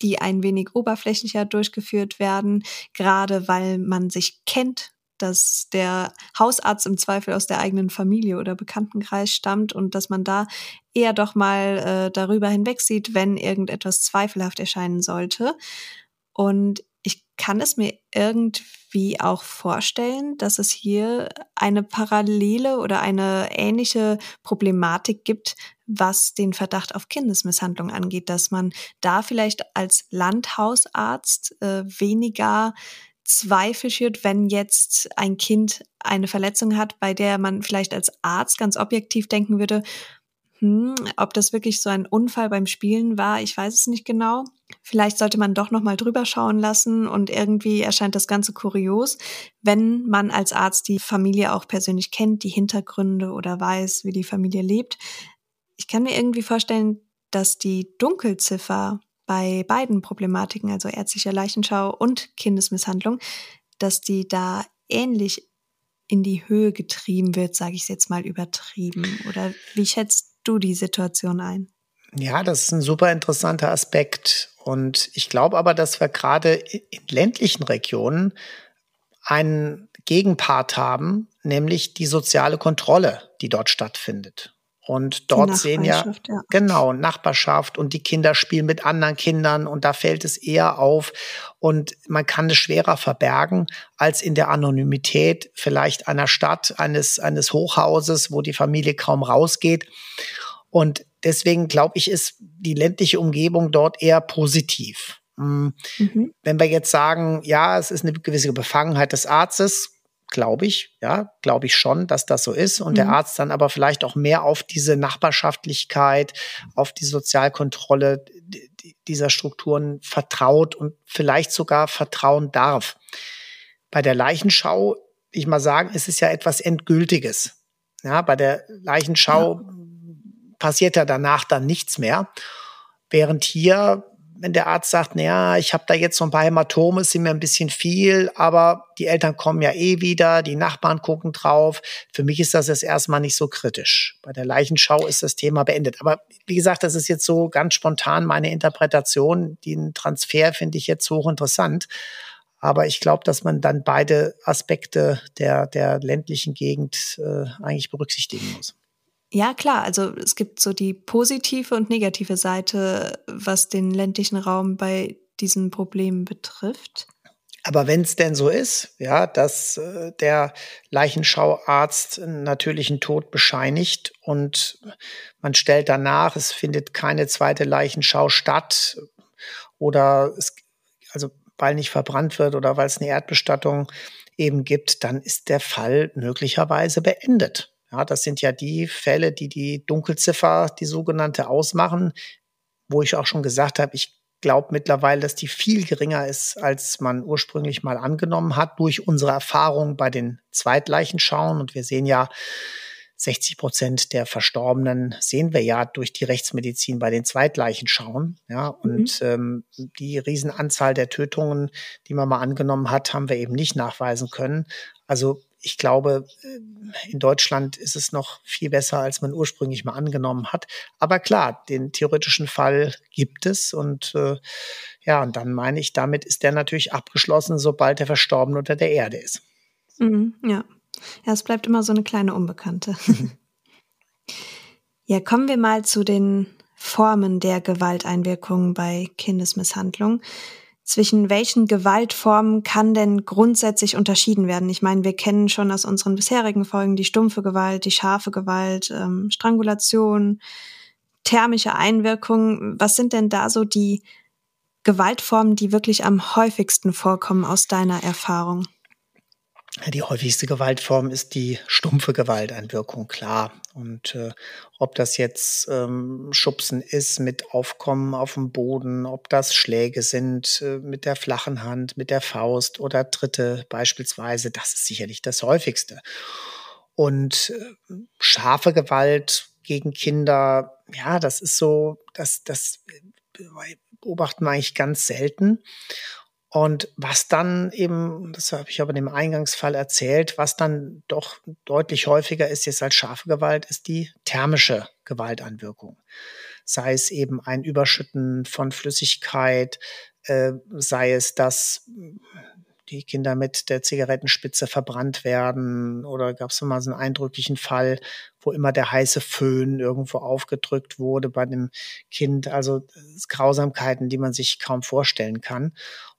die ein wenig oberflächlicher durchgeführt werden, gerade weil man sich kennt, dass der Hausarzt im Zweifel aus der eigenen Familie oder Bekanntenkreis stammt und dass man da eher doch mal äh, darüber hinwegsieht, wenn irgendetwas zweifelhaft erscheinen sollte. Und ich kann es mir irgendwie auch vorstellen, dass es hier eine parallele oder eine ähnliche Problematik gibt, was den Verdacht auf Kindesmisshandlung angeht, dass man da vielleicht als Landhausarzt äh, weniger Zweifel schürt, wenn jetzt ein Kind eine Verletzung hat, bei der man vielleicht als Arzt ganz objektiv denken würde, hm, ob das wirklich so ein Unfall beim Spielen war, ich weiß es nicht genau. Vielleicht sollte man doch noch mal drüber schauen lassen und irgendwie erscheint das Ganze kurios, wenn man als Arzt die Familie auch persönlich kennt, die Hintergründe oder weiß, wie die Familie lebt. Ich kann mir irgendwie vorstellen, dass die Dunkelziffer bei beiden Problematiken, also ärztlicher Leichenschau und Kindesmisshandlung, dass die da ähnlich in die Höhe getrieben wird, sage ich es jetzt mal übertrieben. Oder wie schätzt du die Situation ein? Ja, das ist ein super interessanter Aspekt. Und ich glaube aber, dass wir gerade in ländlichen Regionen einen Gegenpart haben, nämlich die soziale Kontrolle, die dort stattfindet. Und dort sehen ja, ja, genau Nachbarschaft und die Kinder spielen mit anderen Kindern und da fällt es eher auf und man kann es schwerer verbergen als in der Anonymität vielleicht einer Stadt, eines, eines Hochhauses, wo die Familie kaum rausgeht. Und deswegen glaube ich, ist die ländliche Umgebung dort eher positiv. Mm, mhm. Wenn wir jetzt sagen, ja, es ist eine gewisse Befangenheit des Arztes, glaube ich, ja, glaube ich schon, dass das so ist. Und mhm. der Arzt dann aber vielleicht auch mehr auf diese Nachbarschaftlichkeit, auf die Sozialkontrolle dieser Strukturen vertraut und vielleicht sogar vertrauen darf. Bei der Leichenschau, ich mal sagen, ist es ja etwas Endgültiges. Ja, bei der Leichenschau ja. passiert ja danach dann nichts mehr. Während hier wenn der Arzt sagt, naja, ich habe da jetzt so ein paar Hämatome, sind mir ein bisschen viel, aber die Eltern kommen ja eh wieder, die Nachbarn gucken drauf. Für mich ist das jetzt erstmal nicht so kritisch. Bei der Leichenschau ist das Thema beendet. Aber wie gesagt, das ist jetzt so ganz spontan meine Interpretation. Den Transfer finde ich jetzt hochinteressant. Aber ich glaube, dass man dann beide Aspekte der, der ländlichen Gegend äh, eigentlich berücksichtigen muss. Ja, klar. Also es gibt so die positive und negative Seite, was den ländlichen Raum bei diesen Problemen betrifft. Aber wenn es denn so ist, ja, dass äh, der Leichenschauarzt einen natürlichen Tod bescheinigt und man stellt danach, es findet keine zweite Leichenschau statt oder es, also weil nicht verbrannt wird oder weil es eine Erdbestattung eben gibt, dann ist der Fall möglicherweise beendet. Ja, das sind ja die Fälle, die die Dunkelziffer, die sogenannte, ausmachen, wo ich auch schon gesagt habe, ich glaube mittlerweile, dass die viel geringer ist, als man ursprünglich mal angenommen hat, durch unsere Erfahrung bei den Zweitleichenschauen. Und wir sehen ja, 60 Prozent der Verstorbenen sehen wir ja durch die Rechtsmedizin bei den Zweitleichenschauen. Ja, und mhm. ähm, die Riesenanzahl der Tötungen, die man mal angenommen hat, haben wir eben nicht nachweisen können. Also ich glaube, äh, in Deutschland ist es noch viel besser, als man ursprünglich mal angenommen hat. Aber klar, den theoretischen Fall gibt es und äh, ja, und dann meine ich, damit ist der natürlich abgeschlossen, sobald der Verstorbene unter der Erde ist. Mhm, ja. Ja, es bleibt immer so eine kleine Unbekannte. ja, kommen wir mal zu den Formen der Gewalteinwirkung bei Kindesmisshandlung zwischen welchen Gewaltformen kann denn grundsätzlich unterschieden werden? Ich meine, wir kennen schon aus unseren bisherigen Folgen die stumpfe Gewalt, die scharfe Gewalt, ähm, Strangulation, thermische Einwirkung. Was sind denn da so die Gewaltformen, die wirklich am häufigsten vorkommen aus deiner Erfahrung? Die häufigste Gewaltform ist die stumpfe Gewalteinwirkung, klar. Und äh, ob das jetzt ähm, Schubsen ist mit Aufkommen auf dem Boden, ob das Schläge sind äh, mit der flachen Hand, mit der Faust oder Tritte beispielsweise, das ist sicherlich das häufigste. Und äh, scharfe Gewalt gegen Kinder, ja, das ist so, das, das äh, beobachten wir eigentlich ganz selten. Und was dann eben, das habe ich aber in dem Eingangsfall erzählt, was dann doch deutlich häufiger ist jetzt als scharfe Gewalt, ist die thermische Gewaltanwirkung. Sei es eben ein Überschütten von Flüssigkeit, äh, sei es, dass die Kinder mit der Zigarettenspitze verbrannt werden oder gab es mal so einen eindrücklichen Fall, wo immer der heiße Föhn irgendwo aufgedrückt wurde bei dem Kind. Also Grausamkeiten, die man sich kaum vorstellen kann.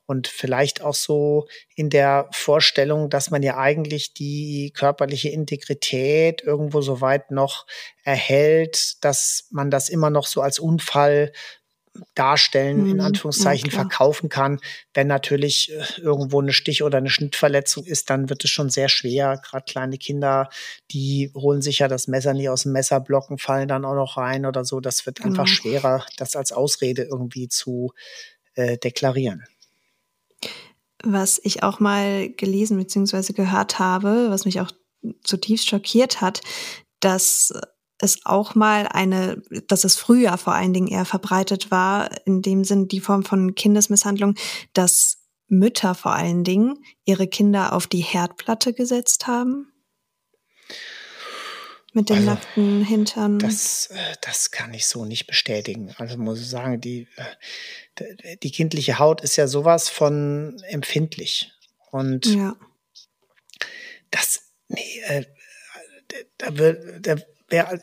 Und vielleicht auch so in der Vorstellung, dass man ja eigentlich die körperliche Integrität irgendwo so weit noch erhält, dass man das immer noch so als Unfall darstellen, in mhm. Anführungszeichen ja, verkaufen kann. Wenn natürlich äh, irgendwo eine Stich- oder eine Schnittverletzung ist, dann wird es schon sehr schwer. Gerade kleine Kinder, die holen sich ja das Messer nie aus dem Messerblocken, fallen dann auch noch rein oder so. Das wird einfach mhm. schwerer, das als Ausrede irgendwie zu äh, deklarieren. Was ich auch mal gelesen bzw. gehört habe, was mich auch zutiefst schockiert hat, dass es auch mal eine, dass es früher vor allen Dingen eher verbreitet war, in dem Sinn die Form von Kindesmisshandlung, dass Mütter vor allen Dingen ihre Kinder auf die Herdplatte gesetzt haben? Mit dem also, nackten Hintern? Das, äh, das kann ich so nicht bestätigen. Also muss ich sagen, die, äh, die kindliche Haut ist ja sowas von empfindlich. Und ja. das, nee, äh, da, wird, da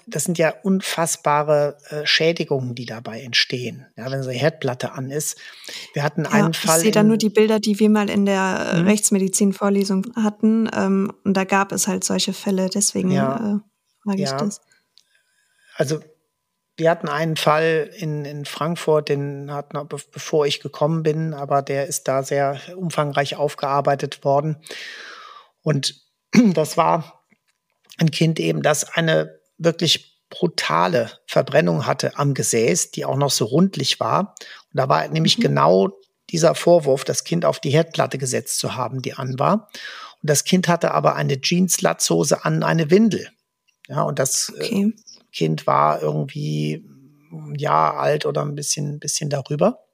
das sind ja unfassbare äh, Schädigungen, die dabei entstehen, ja, wenn so eine Herdplatte an ist. Wir hatten ja, einen Fall. Ich sehe da nur die Bilder, die wir mal in der mhm. Rechtsmedizin-Vorlesung hatten. Ähm, und da gab es halt solche Fälle, deswegen ja, äh, frage ich das. Also wir hatten einen Fall in, in Frankfurt, den hatten wir, bevor ich gekommen bin, aber der ist da sehr umfangreich aufgearbeitet worden. Und das war ein Kind eben, das eine wirklich brutale Verbrennung hatte am Gesäß, die auch noch so rundlich war. Und da war nämlich mhm. genau dieser Vorwurf, das Kind auf die Herdplatte gesetzt zu haben, die an war. Und das Kind hatte aber eine Jeans-Latzhose an, eine Windel. Ja, und das äh, okay. Kind war irgendwie ein Jahr alt oder ein bisschen, bisschen darüber.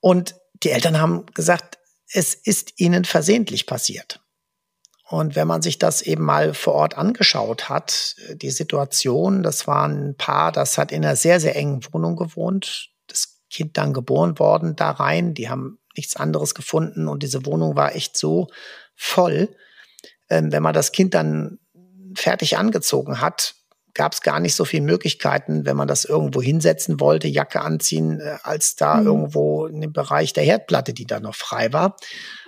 Und die Eltern haben gesagt, es ist ihnen versehentlich passiert. Und wenn man sich das eben mal vor Ort angeschaut hat, äh, die Situation, das war ein Paar, das hat in einer sehr, sehr engen Wohnung gewohnt. Das Kind dann geboren worden da rein. Die haben nichts anderes gefunden und diese Wohnung war echt so voll. Ähm, wenn man das Kind dann fertig angezogen hat, gab es gar nicht so viele Möglichkeiten, wenn man das irgendwo hinsetzen wollte, Jacke anziehen, äh, als da mhm. irgendwo in dem Bereich der Herdplatte, die da noch frei war.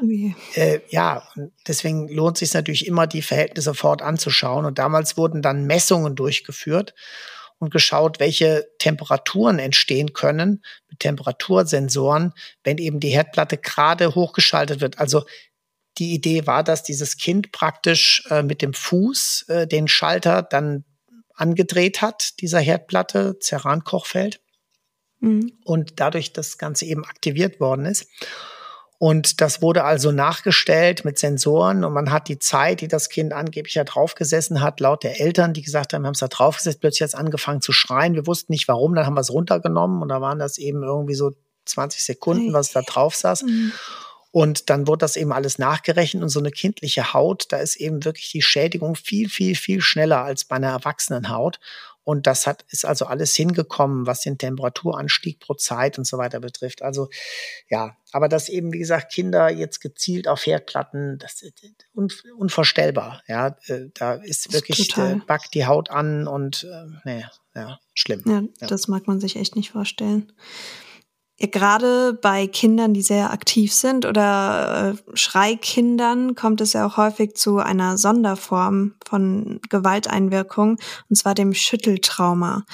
Okay. Äh, ja, deswegen lohnt es sich natürlich immer, die Verhältnisse fort anzuschauen. Und damals wurden dann Messungen durchgeführt und geschaut, welche Temperaturen entstehen können mit Temperatursensoren, wenn eben die Herdplatte gerade hochgeschaltet wird. Also die Idee war, dass dieses Kind praktisch äh, mit dem Fuß äh, den Schalter dann angedreht hat, dieser Herdplatte, Ceran-Kochfeld. Mhm. Und dadurch das Ganze eben aktiviert worden ist. Und das wurde also nachgestellt mit Sensoren und man hat die Zeit, die das Kind angeblich da draufgesessen hat, laut der Eltern, die gesagt haben, wir haben es da draufgesetzt, plötzlich jetzt angefangen zu schreien. Wir wussten nicht warum, dann haben wir es runtergenommen und da waren das eben irgendwie so 20 Sekunden, was da drauf saß. Mhm. Und dann wird das eben alles nachgerechnet und so eine kindliche Haut, da ist eben wirklich die Schädigung viel, viel, viel schneller als bei einer erwachsenen Haut. Und das hat, ist also alles hingekommen, was den Temperaturanstieg pro Zeit und so weiter betrifft. Also, ja, aber dass eben, wie gesagt, Kinder jetzt gezielt auf Herdplatten, das ist unvorstellbar. Ja, äh, da ist wirklich, äh, backt die Haut an und, äh, nee, ja, schlimm. Ja, ja, das mag man sich echt nicht vorstellen. Gerade bei Kindern, die sehr aktiv sind oder äh, Schreikindern kommt es ja auch häufig zu einer Sonderform von Gewalteinwirkung, und zwar dem Schütteltrauma.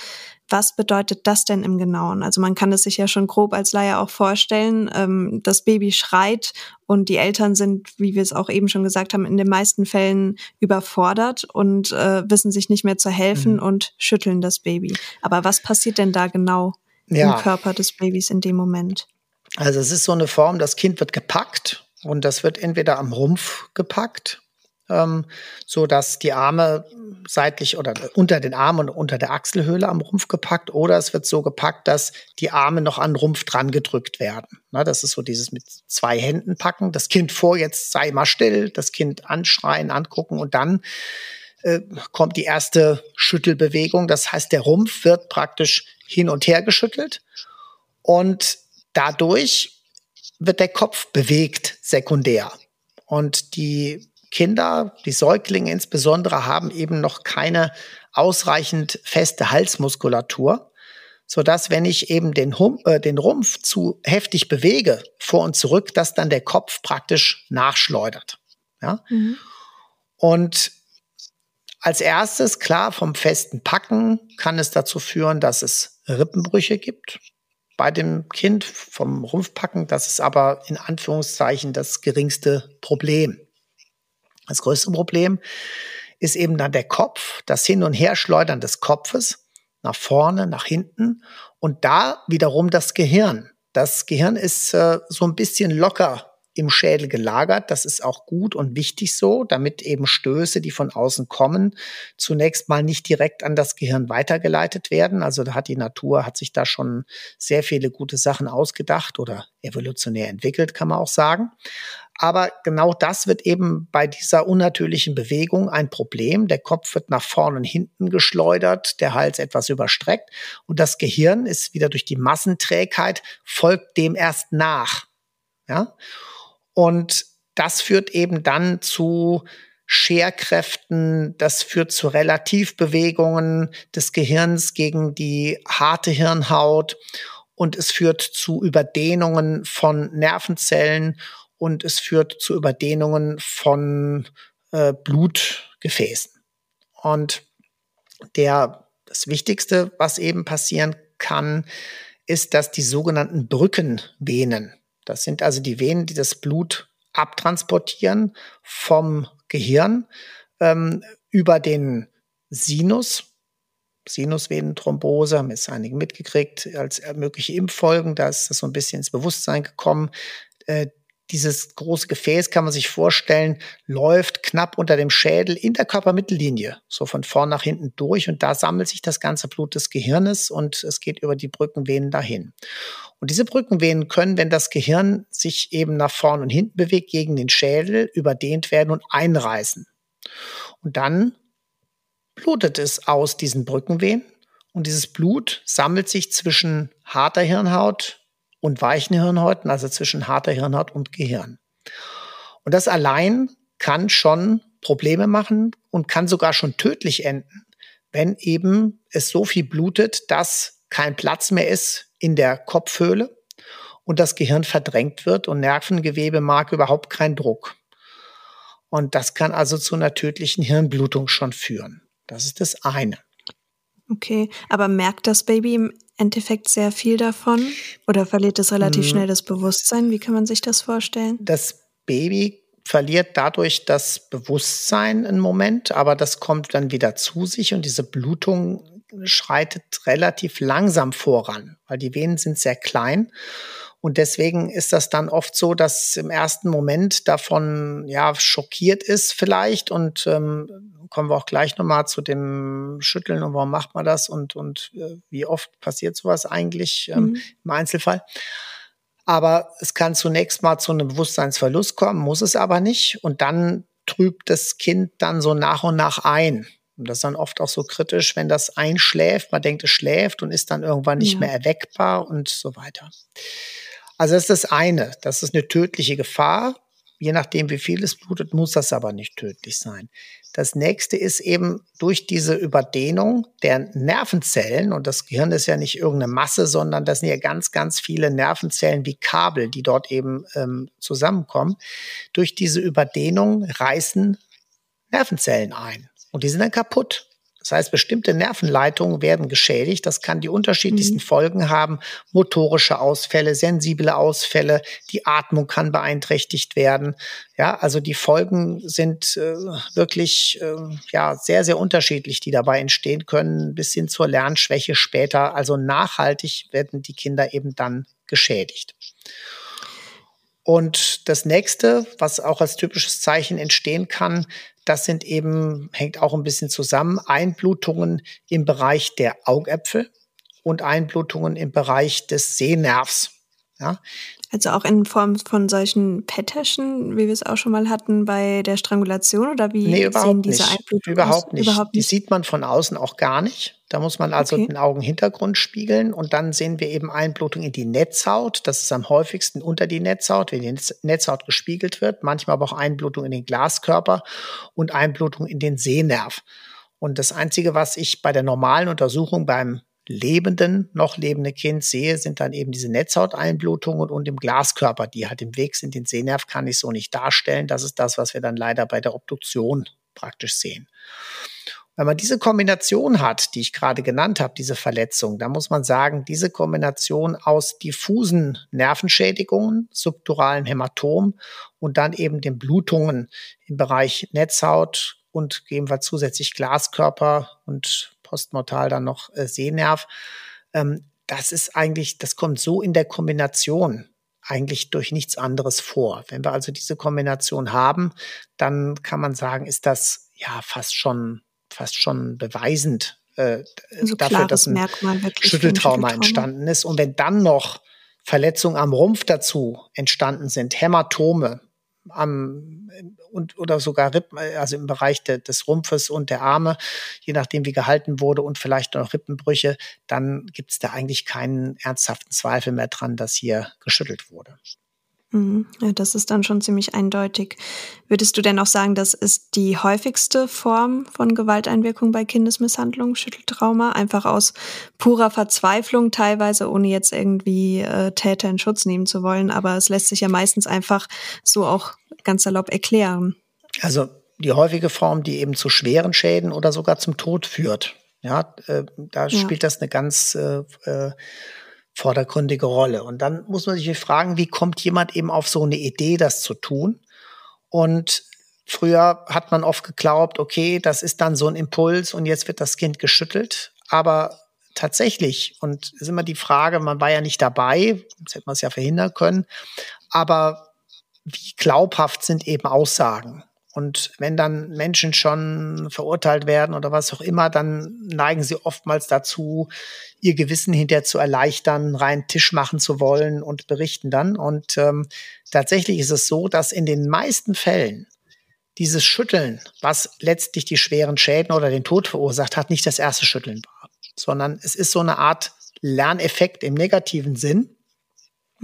Was bedeutet das denn im Genauen? Also man kann es sich ja schon grob als Laie auch vorstellen. Ähm, das Baby schreit und die Eltern sind, wie wir es auch eben schon gesagt haben, in den meisten Fällen überfordert und äh, wissen sich nicht mehr zu helfen mhm. und schütteln das Baby. Aber was passiert denn da genau? Ja. im Körper des Babys in dem Moment. Also es ist so eine Form, das Kind wird gepackt und das wird entweder am Rumpf gepackt, ähm, so dass die Arme seitlich oder unter den Armen und unter der Achselhöhle am Rumpf gepackt oder es wird so gepackt, dass die Arme noch an den Rumpf dran gedrückt werden. Na, das ist so dieses mit zwei Händen packen, das Kind vor, jetzt sei mal still, das Kind anschreien, angucken und dann äh, kommt die erste Schüttelbewegung. Das heißt, der Rumpf wird praktisch hin und her geschüttelt und dadurch wird der Kopf bewegt sekundär. Und die Kinder, die Säuglinge insbesondere, haben eben noch keine ausreichend feste Halsmuskulatur, sodass wenn ich eben den, hum äh, den Rumpf zu heftig bewege, vor und zurück, dass dann der Kopf praktisch nachschleudert. Ja? Mhm. Und als erstes, klar, vom festen Packen kann es dazu führen, dass es Rippenbrüche gibt bei dem Kind vom Rumpfpacken. Das ist aber in Anführungszeichen das geringste Problem. Das größte Problem ist eben dann der Kopf, das Hin- und Herschleudern des Kopfes nach vorne, nach hinten und da wiederum das Gehirn. Das Gehirn ist äh, so ein bisschen locker im Schädel gelagert. Das ist auch gut und wichtig so, damit eben Stöße, die von außen kommen, zunächst mal nicht direkt an das Gehirn weitergeleitet werden. Also da hat die Natur, hat sich da schon sehr viele gute Sachen ausgedacht oder evolutionär entwickelt, kann man auch sagen. Aber genau das wird eben bei dieser unnatürlichen Bewegung ein Problem. Der Kopf wird nach vorne und hinten geschleudert, der Hals etwas überstreckt und das Gehirn ist wieder durch die Massenträgheit, folgt dem erst nach. Ja? Und das führt eben dann zu Scherkräften, das führt zu Relativbewegungen des Gehirns gegen die harte Hirnhaut und es führt zu Überdehnungen von Nervenzellen und es führt zu Überdehnungen von äh, Blutgefäßen. Und der, das Wichtigste, was eben passieren kann, ist, dass die sogenannten Brückenvenen, das sind also die Venen, die das Blut abtransportieren vom Gehirn ähm, über den Sinus. Sinusvenenthrombose, haben jetzt einige mitgekriegt als mögliche Impffolgen. Da ist das so ein bisschen ins Bewusstsein gekommen. Äh, dieses große Gefäß kann man sich vorstellen, läuft knapp unter dem Schädel in der Körpermittellinie, so von vorn nach hinten durch und da sammelt sich das ganze Blut des Gehirnes und es geht über die Brückenvenen dahin. Und diese Brückenvenen können, wenn das Gehirn sich eben nach vorn und hinten bewegt, gegen den Schädel überdehnt werden und einreißen. Und dann blutet es aus diesen Brückenvenen und dieses Blut sammelt sich zwischen harter Hirnhaut und weichen Hirnhäuten, also zwischen harter Hirnhaut und Gehirn. Und das allein kann schon Probleme machen und kann sogar schon tödlich enden, wenn eben es so viel blutet, dass kein Platz mehr ist in der Kopfhöhle und das Gehirn verdrängt wird und Nervengewebe mag überhaupt keinen Druck. Und das kann also zu einer tödlichen Hirnblutung schon führen. Das ist das eine. Okay, aber merkt das Baby im Endeffekt sehr viel davon oder verliert es relativ hm. schnell das Bewusstsein? Wie kann man sich das vorstellen? Das Baby verliert dadurch das Bewusstsein einen Moment, aber das kommt dann wieder zu sich und diese Blutung schreitet relativ langsam voran, weil die Venen sind sehr klein und deswegen ist das dann oft so, dass im ersten Moment davon ja schockiert ist vielleicht und ähm, kommen wir auch gleich nochmal zu dem Schütteln und warum macht man das und und äh, wie oft passiert sowas eigentlich ähm, mhm. im Einzelfall. Aber es kann zunächst mal zu einem Bewusstseinsverlust kommen, muss es aber nicht und dann trübt das Kind dann so nach und nach ein. Und das ist dann oft auch so kritisch, wenn das einschläft, man denkt, es schläft und ist dann irgendwann nicht ja. mehr erweckbar und so weiter. Also das ist das eine. Das ist eine tödliche Gefahr. Je nachdem, wie viel es blutet, muss das aber nicht tödlich sein. Das nächste ist eben durch diese Überdehnung der Nervenzellen, und das Gehirn ist ja nicht irgendeine Masse, sondern das sind ja ganz, ganz viele Nervenzellen wie Kabel, die dort eben ähm, zusammenkommen. Durch diese Überdehnung reißen Nervenzellen ein und die sind dann kaputt. Das heißt, bestimmte Nervenleitungen werden geschädigt. Das kann die unterschiedlichsten mhm. Folgen haben. Motorische Ausfälle, sensible Ausfälle, die Atmung kann beeinträchtigt werden. Ja, also die Folgen sind äh, wirklich äh, ja sehr sehr unterschiedlich, die dabei entstehen können, bis hin zur Lernschwäche später. Also nachhaltig werden die Kinder eben dann geschädigt. Und das nächste, was auch als typisches Zeichen entstehen kann, das sind eben, hängt auch ein bisschen zusammen, Einblutungen im Bereich der Augäpfel und Einblutungen im Bereich des Sehnervs. Ja. Also auch in Form von solchen Petterchen, wie wir es auch schon mal hatten bei der Strangulation oder wie nee, sehen diese nicht. Einblutungen überhaupt nicht. Überhaupt nicht. Die sieht man von außen auch gar nicht. Da muss man also okay. den Augenhintergrund spiegeln und dann sehen wir eben Einblutung in die Netzhaut. Das ist am häufigsten unter die Netzhaut, wenn die Netzhaut gespiegelt wird. Manchmal aber auch Einblutung in den Glaskörper und Einblutung in den Sehnerv. Und das Einzige, was ich bei der normalen Untersuchung beim lebenden, noch lebenden Kind sehe, sind dann eben diese Netzhauteinblutungen und im Glaskörper, die halt im Weg sind. Den Sehnerv kann ich so nicht darstellen. Das ist das, was wir dann leider bei der Obduktion praktisch sehen. Wenn man diese Kombination hat, die ich gerade genannt habe, diese Verletzung, dann muss man sagen, diese Kombination aus diffusen Nervenschädigungen, subduralen Hämatom und dann eben den Blutungen im Bereich Netzhaut und geben wir zusätzlich Glaskörper und postmortal dann noch äh, Sehnerv. Ähm, das ist eigentlich, das kommt so in der Kombination eigentlich durch nichts anderes vor. Wenn wir also diese Kombination haben, dann kann man sagen, ist das ja fast schon fast schon beweisend äh, also dafür, dass ein Schütteltrauma, Schütteltrauma entstanden ist. Und wenn dann noch Verletzungen am Rumpf dazu entstanden sind, Hämatome am und oder sogar Rippen, also im Bereich de, des Rumpfes und der Arme, je nachdem wie gehalten wurde und vielleicht noch Rippenbrüche, dann gibt es da eigentlich keinen ernsthaften Zweifel mehr dran, dass hier geschüttelt wurde. Mhm. Ja, das ist dann schon ziemlich eindeutig. Würdest du denn auch sagen, das ist die häufigste Form von Gewalteinwirkung bei Kindesmisshandlung, Schütteltrauma, einfach aus purer Verzweiflung teilweise, ohne jetzt irgendwie äh, Täter in Schutz nehmen zu wollen, aber es lässt sich ja meistens einfach so auch ganz salopp erklären. Also die häufige Form, die eben zu schweren Schäden oder sogar zum Tod führt. Ja, äh, da ja. spielt das eine ganz äh, äh vordergründige Rolle. Und dann muss man sich fragen, wie kommt jemand eben auf so eine Idee, das zu tun? Und früher hat man oft geglaubt, okay, das ist dann so ein Impuls und jetzt wird das Kind geschüttelt. Aber tatsächlich, und es ist immer die Frage, man war ja nicht dabei, sonst hätte man es ja verhindern können, aber wie glaubhaft sind eben Aussagen? Und wenn dann Menschen schon verurteilt werden oder was auch immer, dann neigen sie oftmals dazu, ihr Gewissen hinterher zu erleichtern, rein Tisch machen zu wollen und berichten dann. Und ähm, tatsächlich ist es so, dass in den meisten Fällen dieses Schütteln, was letztlich die schweren Schäden oder den Tod verursacht hat, nicht das erste Schütteln war, sondern es ist so eine Art Lerneffekt im negativen Sinn,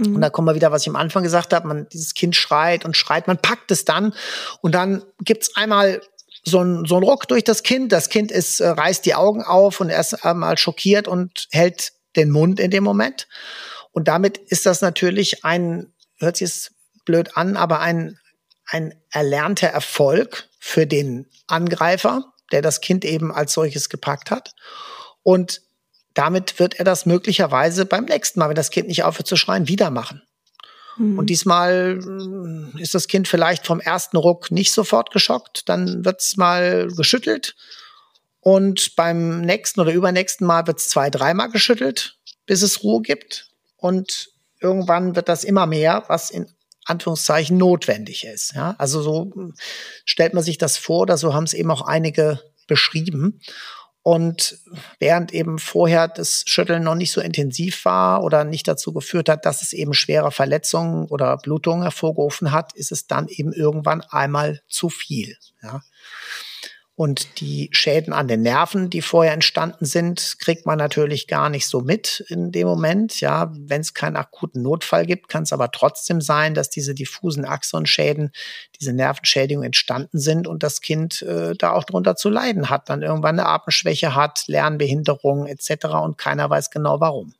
Mhm. Und da kommen wir wieder, was ich am Anfang gesagt habe, man, dieses Kind schreit und schreit, man packt es dann und dann gibt's einmal so ein, so ein Ruck durch das Kind. Das Kind ist, äh, reißt die Augen auf und erst einmal schockiert und hält den Mund in dem Moment. Und damit ist das natürlich ein, hört sich jetzt blöd an, aber ein, ein erlernter Erfolg für den Angreifer, der das Kind eben als solches gepackt hat. Und damit wird er das möglicherweise beim nächsten Mal, wenn das Kind nicht aufhört zu schreien, wieder machen. Mhm. Und diesmal äh, ist das Kind vielleicht vom ersten Ruck nicht sofort geschockt, dann wird es mal geschüttelt und beim nächsten oder übernächsten Mal wird es zwei, dreimal geschüttelt, bis es Ruhe gibt. Und irgendwann wird das immer mehr, was in Anführungszeichen notwendig ist. Ja? Also so stellt man sich das vor, oder so haben es eben auch einige beschrieben. Und während eben vorher das Schütteln noch nicht so intensiv war oder nicht dazu geführt hat, dass es eben schwere Verletzungen oder Blutungen hervorgerufen hat, ist es dann eben irgendwann einmal zu viel. Ja. Und die Schäden an den Nerven, die vorher entstanden sind, kriegt man natürlich gar nicht so mit in dem Moment. Ja, wenn es keinen akuten Notfall gibt, kann es aber trotzdem sein, dass diese diffusen Axonschäden, diese Nervenschädigungen entstanden sind und das Kind äh, da auch drunter zu leiden hat, dann irgendwann eine Atemschwäche hat, Lernbehinderung etc. und keiner weiß genau warum.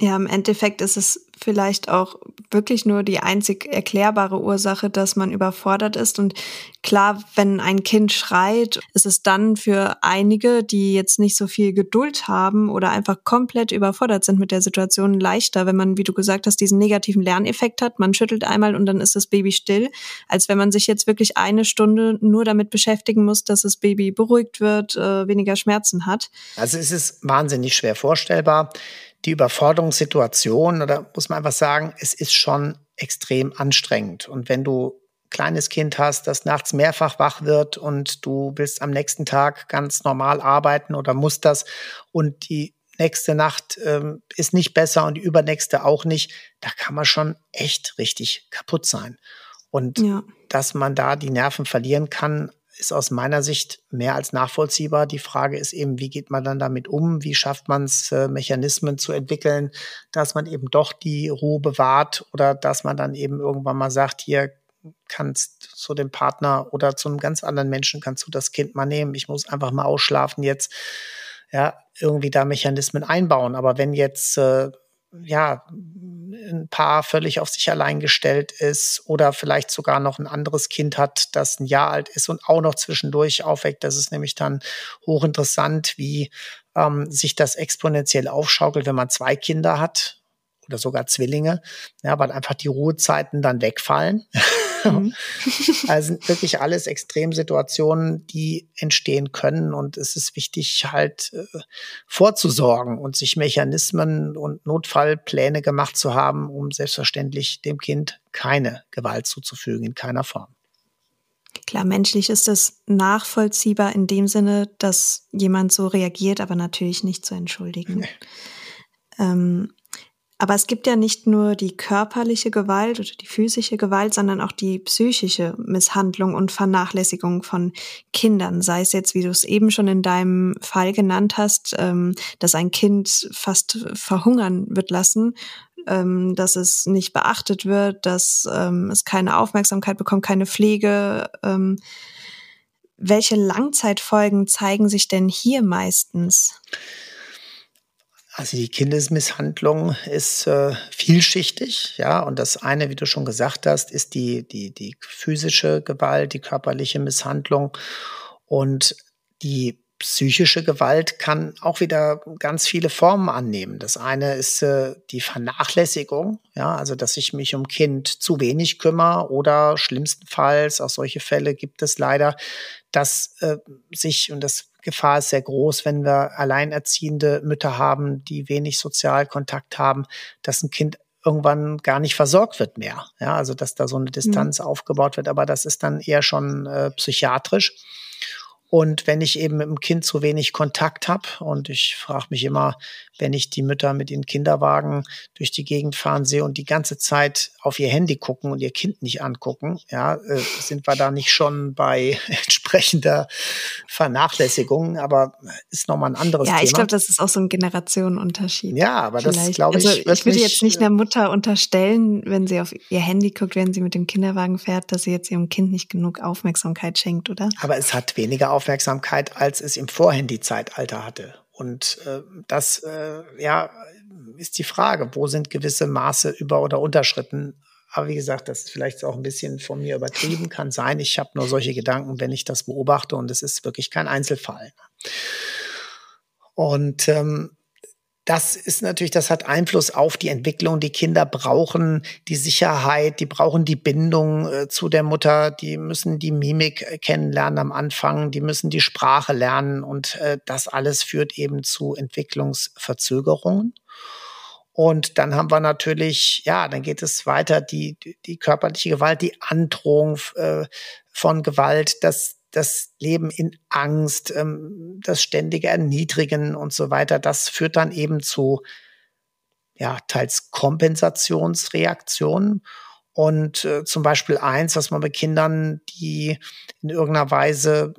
Ja, im Endeffekt ist es vielleicht auch wirklich nur die einzig erklärbare Ursache, dass man überfordert ist. Und klar, wenn ein Kind schreit, ist es dann für einige, die jetzt nicht so viel Geduld haben oder einfach komplett überfordert sind mit der Situation, leichter, wenn man, wie du gesagt hast, diesen negativen Lerneffekt hat. Man schüttelt einmal und dann ist das Baby still, als wenn man sich jetzt wirklich eine Stunde nur damit beschäftigen muss, dass das Baby beruhigt wird, äh, weniger Schmerzen hat. Also es ist wahnsinnig schwer vorstellbar die Überforderungssituation, oder muss man einfach sagen, es ist schon extrem anstrengend. Und wenn du kleines Kind hast, das nachts mehrfach wach wird und du willst am nächsten Tag ganz normal arbeiten oder musst das und die nächste Nacht ähm, ist nicht besser und die übernächste auch nicht, da kann man schon echt richtig kaputt sein. Und ja. dass man da die Nerven verlieren kann, ist aus meiner Sicht mehr als nachvollziehbar. Die Frage ist eben, wie geht man dann damit um? Wie schafft man es, äh, Mechanismen zu entwickeln, dass man eben doch die Ruhe bewahrt oder dass man dann eben irgendwann mal sagt, hier kannst zu dem Partner oder zu einem ganz anderen Menschen kannst du das Kind mal nehmen. Ich muss einfach mal ausschlafen jetzt. ja, irgendwie da Mechanismen einbauen. Aber wenn jetzt äh, ja, ein Paar völlig auf sich allein gestellt ist oder vielleicht sogar noch ein anderes Kind hat, das ein Jahr alt ist und auch noch zwischendurch aufweckt. Das ist nämlich dann hochinteressant, wie ähm, sich das exponentiell aufschaukelt, wenn man zwei Kinder hat oder sogar Zwillinge, ja, weil einfach die Ruhezeiten dann wegfallen. Mhm. also sind wirklich alles Extremsituationen, die entstehen können und es ist wichtig halt äh, vorzusorgen und sich Mechanismen und Notfallpläne gemacht zu haben, um selbstverständlich dem Kind keine Gewalt zuzufügen in keiner Form. Klar, menschlich ist es nachvollziehbar in dem Sinne, dass jemand so reagiert, aber natürlich nicht zu entschuldigen. Nee. Ähm, aber es gibt ja nicht nur die körperliche Gewalt oder die physische Gewalt, sondern auch die psychische Misshandlung und Vernachlässigung von Kindern. Sei es jetzt, wie du es eben schon in deinem Fall genannt hast, ähm, dass ein Kind fast verhungern wird lassen, ähm, dass es nicht beachtet wird, dass ähm, es keine Aufmerksamkeit bekommt, keine Pflege. Welche Langzeitfolgen zeigen sich denn hier meistens? Also die Kindesmisshandlung ist äh, vielschichtig, ja, und das eine, wie du schon gesagt hast, ist die die die physische Gewalt, die körperliche Misshandlung. Und die psychische Gewalt kann auch wieder ganz viele Formen annehmen. Das eine ist äh, die Vernachlässigung, ja, also dass ich mich um Kind zu wenig kümmere oder schlimmstenfalls, auch solche Fälle gibt es leider, dass äh, sich, und das Gefahr ist sehr groß, wenn wir alleinerziehende Mütter haben, die wenig Sozialkontakt haben, dass ein Kind irgendwann gar nicht versorgt wird mehr. Ja, also dass da so eine Distanz mhm. aufgebaut wird, aber das ist dann eher schon äh, psychiatrisch. Und wenn ich eben mit dem Kind zu wenig Kontakt habe, und ich frage mich immer, wenn ich die Mütter mit den Kinderwagen durch die Gegend fahren sehe und die ganze Zeit auf ihr Handy gucken und ihr Kind nicht angucken, ja, äh, sind wir da nicht schon bei entsprechender Vernachlässigung, aber ist nochmal ein anderes Thema. Ja, ich glaube, das ist auch so ein Generationenunterschied. Ja, aber Vielleicht. das glaube ich. Also, ich würde jetzt nicht einer Mutter unterstellen, wenn sie auf ihr Handy guckt, wenn sie mit dem Kinderwagen fährt, dass sie jetzt ihrem Kind nicht genug Aufmerksamkeit schenkt, oder? Aber es hat weniger Aufmerksamkeit, als es im Vorhandy-Zeitalter hatte. Und äh, das äh, ja, ist die Frage, wo sind gewisse Maße über- oder unterschritten. Aber wie gesagt, das ist vielleicht auch ein bisschen von mir übertrieben, kann sein. Ich habe nur solche Gedanken, wenn ich das beobachte und es ist wirklich kein Einzelfall. Und ähm, das ist natürlich, das hat Einfluss auf die Entwicklung. Die Kinder brauchen die Sicherheit, die brauchen die Bindung äh, zu der Mutter, die müssen die Mimik äh, kennenlernen am Anfang, die müssen die Sprache lernen und äh, das alles führt eben zu Entwicklungsverzögerungen. Und dann haben wir natürlich, ja, dann geht es weiter, die, die körperliche Gewalt, die Androhung äh, von Gewalt, das, das Leben in Angst, ähm, das ständige Erniedrigen und so weiter, das führt dann eben zu ja, teils Kompensationsreaktionen. Und äh, zum Beispiel eins, was man bei Kindern, die in irgendeiner Weise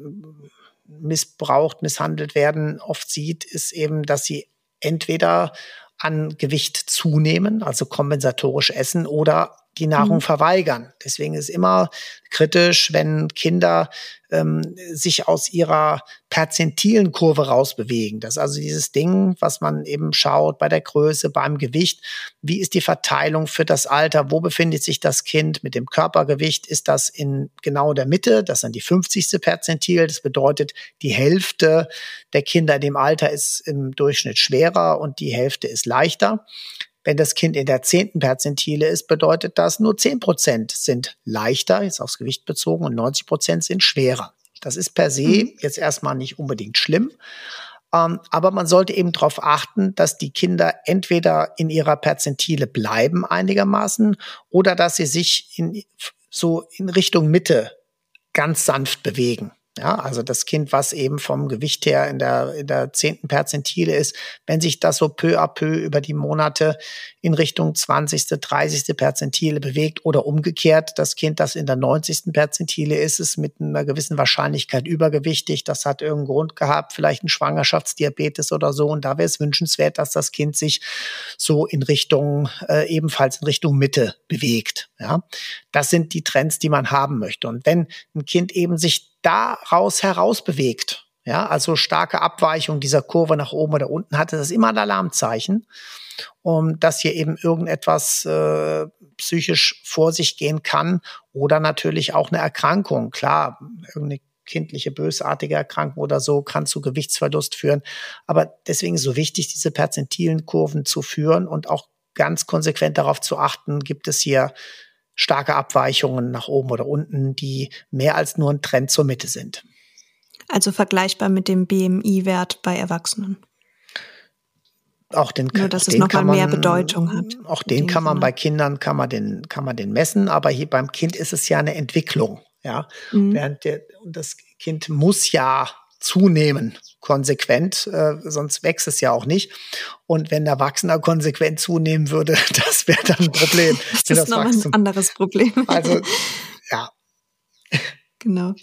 missbraucht, misshandelt werden, oft sieht, ist eben, dass sie entweder an Gewicht zunehmen, also kompensatorisch essen oder die Nahrung mhm. verweigern. Deswegen ist immer kritisch, wenn Kinder ähm, sich aus ihrer perzentilen Kurve rausbewegen. Das ist also dieses Ding, was man eben schaut bei der Größe, beim Gewicht. Wie ist die Verteilung für das Alter? Wo befindet sich das Kind mit dem Körpergewicht? Ist das in genau der Mitte? Das ist dann die 50. Perzentil. Das bedeutet, die Hälfte der Kinder in dem Alter ist im Durchschnitt schwerer und die Hälfte ist leichter. Wenn das Kind in der zehnten Perzentile ist, bedeutet das, nur zehn Prozent sind leichter, jetzt aufs Gewicht bezogen, und 90 Prozent sind schwerer. Das ist per se mhm. jetzt erstmal nicht unbedingt schlimm. Ähm, aber man sollte eben darauf achten, dass die Kinder entweder in ihrer Perzentile bleiben einigermaßen oder dass sie sich in, so in Richtung Mitte ganz sanft bewegen. Ja, also das Kind, was eben vom Gewicht her in der, in der zehnten Perzentile ist, wenn sich das so peu à peu über die Monate in Richtung 20., 30. Perzentile bewegt oder umgekehrt, das Kind, das in der 90. Perzentile ist, ist mit einer gewissen Wahrscheinlichkeit übergewichtig. Das hat irgendeinen Grund gehabt, vielleicht ein Schwangerschaftsdiabetes oder so. Und da wäre es wünschenswert, dass das Kind sich so in Richtung, äh, ebenfalls in Richtung Mitte bewegt. Ja, das sind die Trends, die man haben möchte. Und wenn ein Kind eben sich daraus heraus bewegt, ja, also starke Abweichung dieser Kurve nach oben oder unten hatte, das ist immer ein Alarmzeichen, um dass hier eben irgendetwas äh, psychisch vor sich gehen kann oder natürlich auch eine Erkrankung. Klar, irgendeine kindliche bösartige Erkrankung oder so kann zu Gewichtsverlust führen. Aber deswegen ist es so wichtig, diese perzentilen Kurven zu führen und auch ganz konsequent darauf zu achten, gibt es hier starke Abweichungen nach oben oder unten, die mehr als nur ein Trend zur Mitte sind. Also vergleichbar mit dem BMI-Wert bei Erwachsenen. Auch den, Nur, dass es nochmal mehr Bedeutung hat. Auch den kann man bei Kindern kann man den kann man den messen, aber hier beim Kind ist es ja eine Entwicklung, ja. Mhm. Während der und das Kind muss ja zunehmen, konsequent, äh, sonst wächst es ja auch nicht. Und wenn ein Erwachsener konsequent zunehmen würde, das wäre dann ein Problem. das ist nochmal ein anderes Problem. Also, ja. Genau.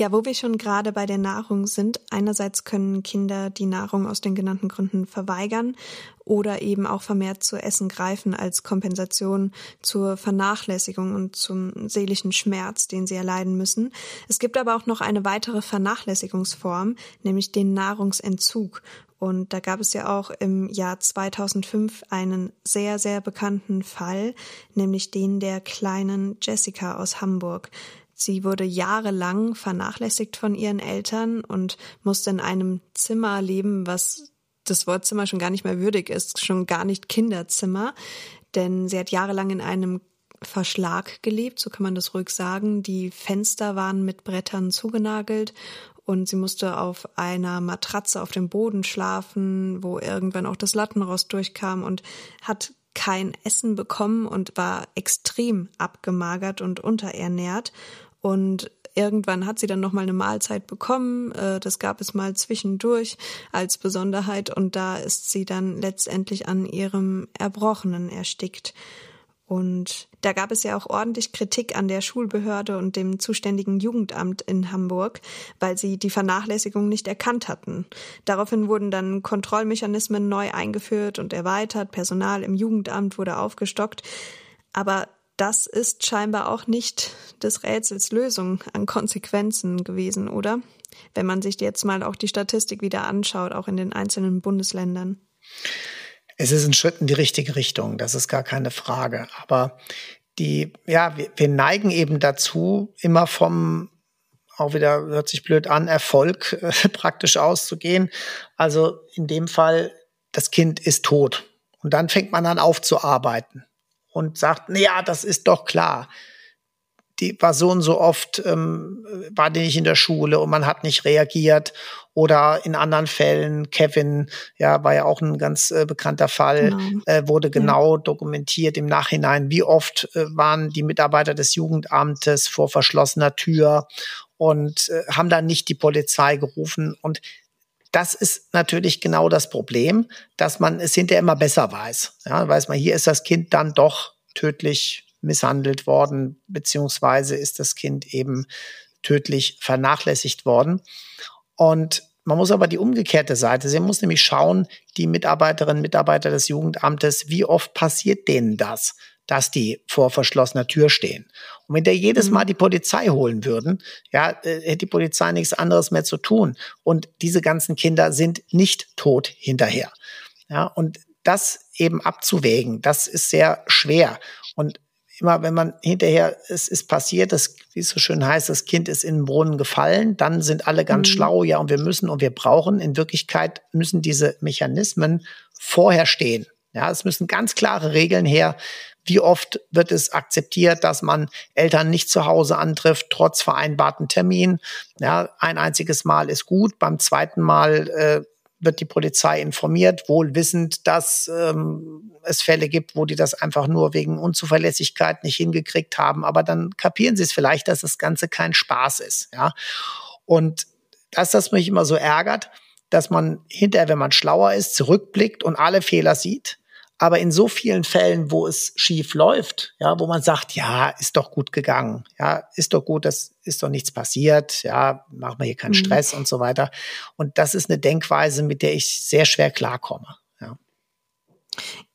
Ja, wo wir schon gerade bei der Nahrung sind, einerseits können Kinder die Nahrung aus den genannten Gründen verweigern oder eben auch vermehrt zu Essen greifen als Kompensation zur Vernachlässigung und zum seelischen Schmerz, den sie erleiden müssen. Es gibt aber auch noch eine weitere Vernachlässigungsform, nämlich den Nahrungsentzug. Und da gab es ja auch im Jahr 2005 einen sehr, sehr bekannten Fall, nämlich den der kleinen Jessica aus Hamburg. Sie wurde jahrelang vernachlässigt von ihren Eltern und musste in einem Zimmer leben, was das Wort Zimmer schon gar nicht mehr würdig ist, schon gar nicht Kinderzimmer, denn sie hat jahrelang in einem Verschlag gelebt, so kann man das ruhig sagen. Die Fenster waren mit Brettern zugenagelt und sie musste auf einer Matratze auf dem Boden schlafen, wo irgendwann auch das Lattenrost durchkam und hat kein Essen bekommen und war extrem abgemagert und unterernährt und irgendwann hat sie dann noch mal eine Mahlzeit bekommen. Äh, das gab es mal zwischendurch als Besonderheit und da ist sie dann letztendlich an ihrem Erbrochenen erstickt. Und da gab es ja auch ordentlich Kritik an der Schulbehörde und dem zuständigen Jugendamt in Hamburg, weil sie die Vernachlässigung nicht erkannt hatten. Daraufhin wurden dann Kontrollmechanismen neu eingeführt und erweitert, Personal im Jugendamt wurde aufgestockt. Aber das ist scheinbar auch nicht des Rätsels Lösung an Konsequenzen gewesen, oder? Wenn man sich jetzt mal auch die Statistik wieder anschaut, auch in den einzelnen Bundesländern. Es ist ein Schritt in die richtige Richtung, das ist gar keine Frage. Aber die, ja, wir, wir neigen eben dazu, immer vom auch wieder hört sich blöd an, Erfolg äh, praktisch auszugehen. Also in dem Fall, das Kind ist tot. Und dann fängt man an aufzuarbeiten und sagt, ja, das ist doch klar. Die war so und so oft, ähm, war die nicht in der Schule und man hat nicht reagiert. Oder in anderen Fällen, Kevin, ja, war ja auch ein ganz äh, bekannter Fall, genau. äh, wurde genau ja. dokumentiert im Nachhinein, wie oft äh, waren die Mitarbeiter des Jugendamtes vor verschlossener Tür und äh, haben dann nicht die Polizei gerufen. Und das ist natürlich genau das Problem, dass man es hinterher immer besser weiß. Ja, weiß man, hier ist das Kind dann doch tödlich misshandelt worden, beziehungsweise ist das Kind eben tödlich vernachlässigt worden. Und man muss aber die umgekehrte Seite sehen. Man muss nämlich schauen, die Mitarbeiterinnen und Mitarbeiter des Jugendamtes, wie oft passiert denen das? Dass die vor verschlossener Tür stehen. Und wenn der jedes mhm. Mal die Polizei holen würden, ja, äh, hätte die Polizei nichts anderes mehr zu tun. Und diese ganzen Kinder sind nicht tot hinterher. Ja, und das eben abzuwägen, das ist sehr schwer. Und immer wenn man hinterher, es ist passiert, das, wie es so schön heißt, das Kind ist in den Brunnen gefallen, dann sind alle ganz mhm. schlau, ja, und wir müssen und wir brauchen, in Wirklichkeit müssen diese Mechanismen vorher stehen. Ja, es müssen ganz klare Regeln her, wie oft wird es akzeptiert, dass man Eltern nicht zu Hause antrifft, trotz vereinbarten Termin? Ja, ein einziges Mal ist gut. Beim zweiten Mal äh, wird die Polizei informiert, wohl wissend, dass ähm, es Fälle gibt, wo die das einfach nur wegen Unzuverlässigkeit nicht hingekriegt haben. Aber dann kapieren sie es vielleicht, dass das Ganze kein Spaß ist. Ja, und dass das mich immer so ärgert, dass man hinterher, wenn man schlauer ist, zurückblickt und alle Fehler sieht aber in so vielen Fällen, wo es schief läuft, ja, wo man sagt, ja, ist doch gut gegangen, ja, ist doch gut, das ist doch nichts passiert, ja, machen wir hier keinen mhm. Stress und so weiter. Und das ist eine Denkweise, mit der ich sehr schwer klarkomme. Ja.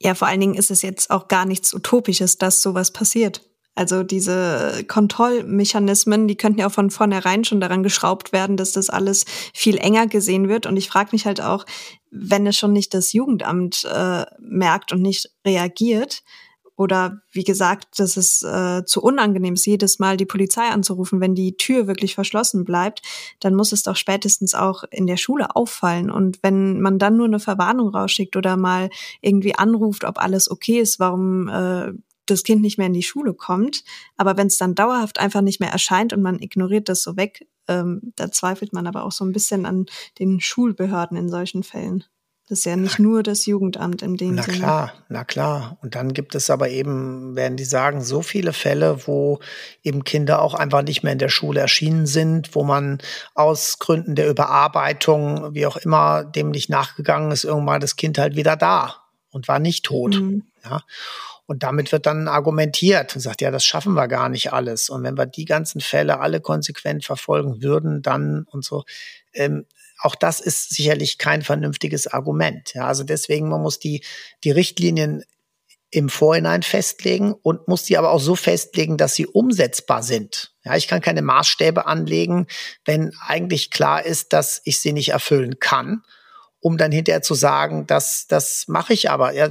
ja, vor allen Dingen ist es jetzt auch gar nichts Utopisches, dass sowas passiert. Also diese Kontrollmechanismen, die könnten ja auch von vornherein schon daran geschraubt werden, dass das alles viel enger gesehen wird. Und ich frage mich halt auch, wenn es schon nicht das Jugendamt äh, merkt und nicht reagiert, oder wie gesagt, dass es äh, zu unangenehm ist, jedes Mal die Polizei anzurufen, wenn die Tür wirklich verschlossen bleibt, dann muss es doch spätestens auch in der Schule auffallen. Und wenn man dann nur eine Verwarnung rausschickt oder mal irgendwie anruft, ob alles okay ist, warum äh, das Kind nicht mehr in die Schule kommt. Aber wenn es dann dauerhaft einfach nicht mehr erscheint und man ignoriert das so weg, ähm, da zweifelt man aber auch so ein bisschen an den Schulbehörden in solchen Fällen. Das ist ja nicht nur das Jugendamt in dem na Sinne. Na klar, na klar. Und dann gibt es aber eben, werden die sagen, so viele Fälle, wo eben Kinder auch einfach nicht mehr in der Schule erschienen sind, wo man aus Gründen der Überarbeitung, wie auch immer, dem nicht nachgegangen ist, irgendwann das Kind halt wieder da und war nicht tot. Mhm. Ja. Und damit wird dann argumentiert und sagt, ja, das schaffen wir gar nicht alles. Und wenn wir die ganzen Fälle alle konsequent verfolgen würden, dann und so, ähm, auch das ist sicherlich kein vernünftiges Argument. Ja, also deswegen, man muss die, die Richtlinien im Vorhinein festlegen und muss die aber auch so festlegen, dass sie umsetzbar sind. Ja, ich kann keine Maßstäbe anlegen, wenn eigentlich klar ist, dass ich sie nicht erfüllen kann um dann hinterher zu sagen, das, das mache ich aber. Ja,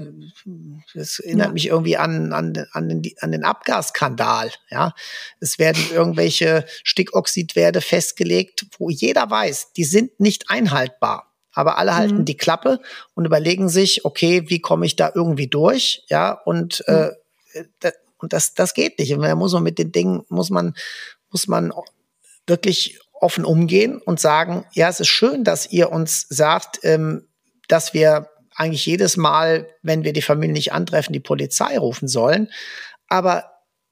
das erinnert ja. mich irgendwie an, an, an, den, an den Abgasskandal. Ja, es werden irgendwelche Stickoxidwerte festgelegt, wo jeder weiß, die sind nicht einhaltbar. Aber alle halten mhm. die Klappe und überlegen sich, okay, wie komme ich da irgendwie durch? Ja, und, mhm. äh, und das, das geht nicht. Und da muss man mit den Dingen, muss man, muss man wirklich offen umgehen und sagen, ja, es ist schön, dass ihr uns sagt, ähm, dass wir eigentlich jedes Mal, wenn wir die Familie nicht antreffen, die Polizei rufen sollen. Aber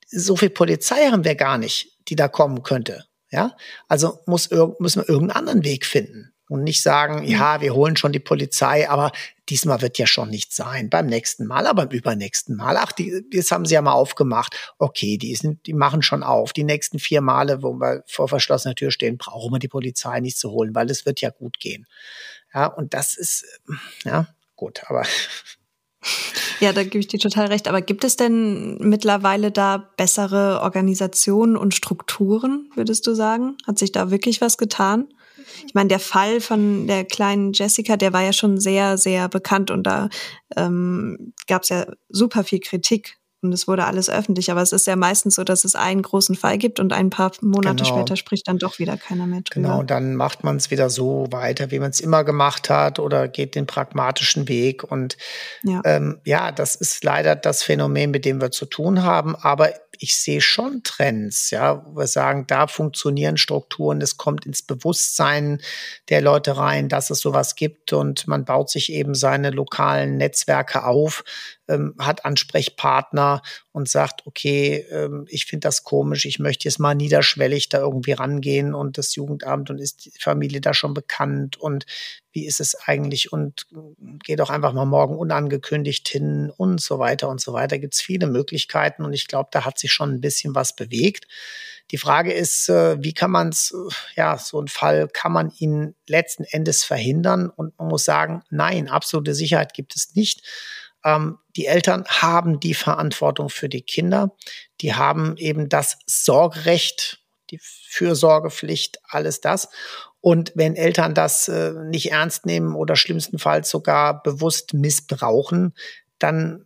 so viel Polizei haben wir gar nicht, die da kommen könnte. Ja, also muss, müssen wir irgendeinen anderen Weg finden und nicht sagen, ja, wir holen schon die Polizei, aber diesmal wird ja schon nicht sein. Beim nächsten Mal, aber beim übernächsten Mal. Ach, die, das haben sie ja mal aufgemacht. Okay, die sind, die machen schon auf. Die nächsten vier Male, wo wir vor verschlossener Tür stehen, brauchen wir die Polizei nicht zu holen, weil es wird ja gut gehen. Ja, und das ist, ja, gut, aber ja, da gebe ich dir total recht. Aber gibt es denn mittlerweile da bessere Organisationen und Strukturen, würdest du sagen? Hat sich da wirklich was getan? Ich meine, der Fall von der kleinen Jessica, der war ja schon sehr, sehr bekannt und da ähm, gab es ja super viel Kritik und es wurde alles öffentlich. Aber es ist ja meistens so, dass es einen großen Fall gibt und ein paar Monate genau. später spricht dann doch wieder keiner mehr drüber. Genau, dann macht man es wieder so weiter, wie man es immer gemacht hat oder geht den pragmatischen Weg. Und ja. Ähm, ja, das ist leider das Phänomen, mit dem wir zu tun haben. Aber ich sehe schon Trends, ja, wo wir sagen, da funktionieren Strukturen, es kommt ins Bewusstsein der Leute rein, dass es sowas gibt und man baut sich eben seine lokalen Netzwerke auf, ähm, hat Ansprechpartner und sagt, okay, ähm, ich finde das komisch, ich möchte jetzt mal niederschwellig da irgendwie rangehen und das Jugendamt und ist die Familie da schon bekannt und wie ist es eigentlich und geh doch einfach mal morgen unangekündigt hin und so weiter und so weiter. Gibt es viele Möglichkeiten und ich glaube, da hat sich schon ein bisschen was bewegt. Die Frage ist, äh, wie kann man es, äh, ja, so ein Fall, kann man ihn letzten Endes verhindern? Und man muss sagen, nein, absolute Sicherheit gibt es nicht. Ähm, die Eltern haben die Verantwortung für die Kinder. Die haben eben das Sorgerecht, die Fürsorgepflicht, alles das. Und wenn Eltern das äh, nicht ernst nehmen oder schlimmstenfalls sogar bewusst missbrauchen, dann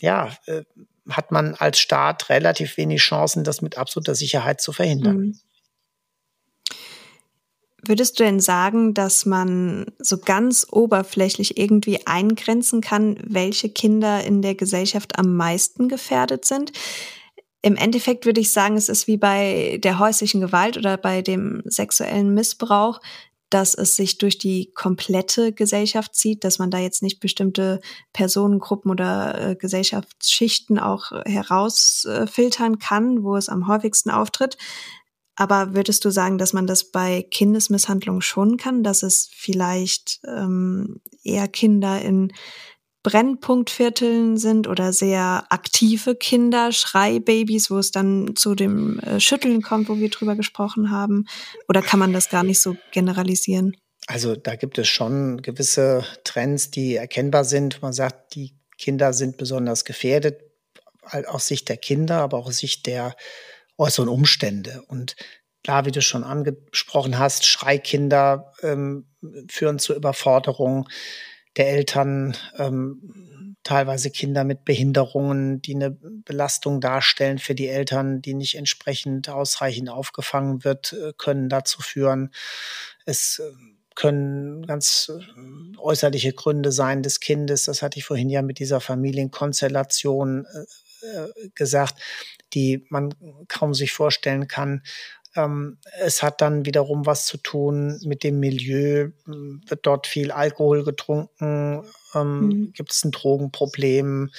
ja, äh, hat man als Staat relativ wenig Chancen, das mit absoluter Sicherheit zu verhindern. Mhm. Würdest du denn sagen, dass man so ganz oberflächlich irgendwie eingrenzen kann, welche Kinder in der Gesellschaft am meisten gefährdet sind? Im Endeffekt würde ich sagen, es ist wie bei der häuslichen Gewalt oder bei dem sexuellen Missbrauch, dass es sich durch die komplette Gesellschaft zieht, dass man da jetzt nicht bestimmte Personengruppen oder äh, Gesellschaftsschichten auch herausfiltern äh, kann, wo es am häufigsten auftritt. Aber würdest du sagen, dass man das bei Kindesmisshandlung schon kann, dass es vielleicht ähm, eher Kinder in Brennpunktvierteln sind oder sehr aktive Kinder, Schreibabys, wo es dann zu dem äh, Schütteln kommt, wo wir drüber gesprochen haben? Oder kann man das gar nicht so generalisieren? Also da gibt es schon gewisse Trends, die erkennbar sind. Man sagt, die Kinder sind besonders gefährdet. aus Sicht der Kinder, aber auch aus Sicht der äußeren Umstände. Und klar, wie du schon angesprochen hast, Schreikinder ähm, führen zu Überforderung der Eltern, ähm, teilweise Kinder mit Behinderungen, die eine Belastung darstellen für die Eltern, die nicht entsprechend ausreichend aufgefangen wird, äh, können dazu führen. Es äh, können ganz äh, äußerliche Gründe sein des Kindes. Das hatte ich vorhin ja mit dieser Familienkonstellation äh, gesagt, die man kaum sich vorstellen kann. Ähm, es hat dann wiederum was zu tun mit dem Milieu. Wird dort viel Alkohol getrunken? Ähm, mhm. Gibt es ein Drogenproblem?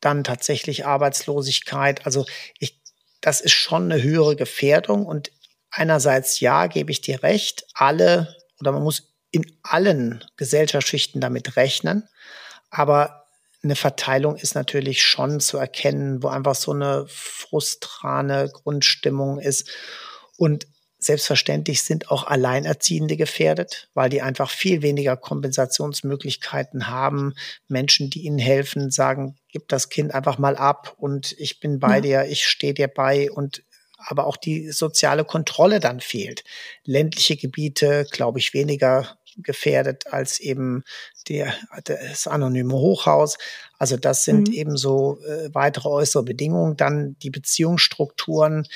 Dann tatsächlich Arbeitslosigkeit. Also ich, das ist schon eine höhere Gefährdung. Und einerseits ja, gebe ich dir recht, alle oder man muss in allen Gesellschaftsschichten damit rechnen. Aber eine Verteilung ist natürlich schon zu erkennen, wo einfach so eine frustrane Grundstimmung ist. Und selbstverständlich sind auch Alleinerziehende gefährdet, weil die einfach viel weniger Kompensationsmöglichkeiten haben. Menschen, die ihnen helfen, sagen, gib das Kind einfach mal ab und ich bin bei ja. dir, ich stehe dir bei und aber auch die soziale Kontrolle dann fehlt. Ländliche Gebiete, glaube ich, weniger gefährdet als eben der, das anonyme Hochhaus. Also das sind mhm. eben so äh, weitere äußere Bedingungen. Dann die Beziehungsstrukturen.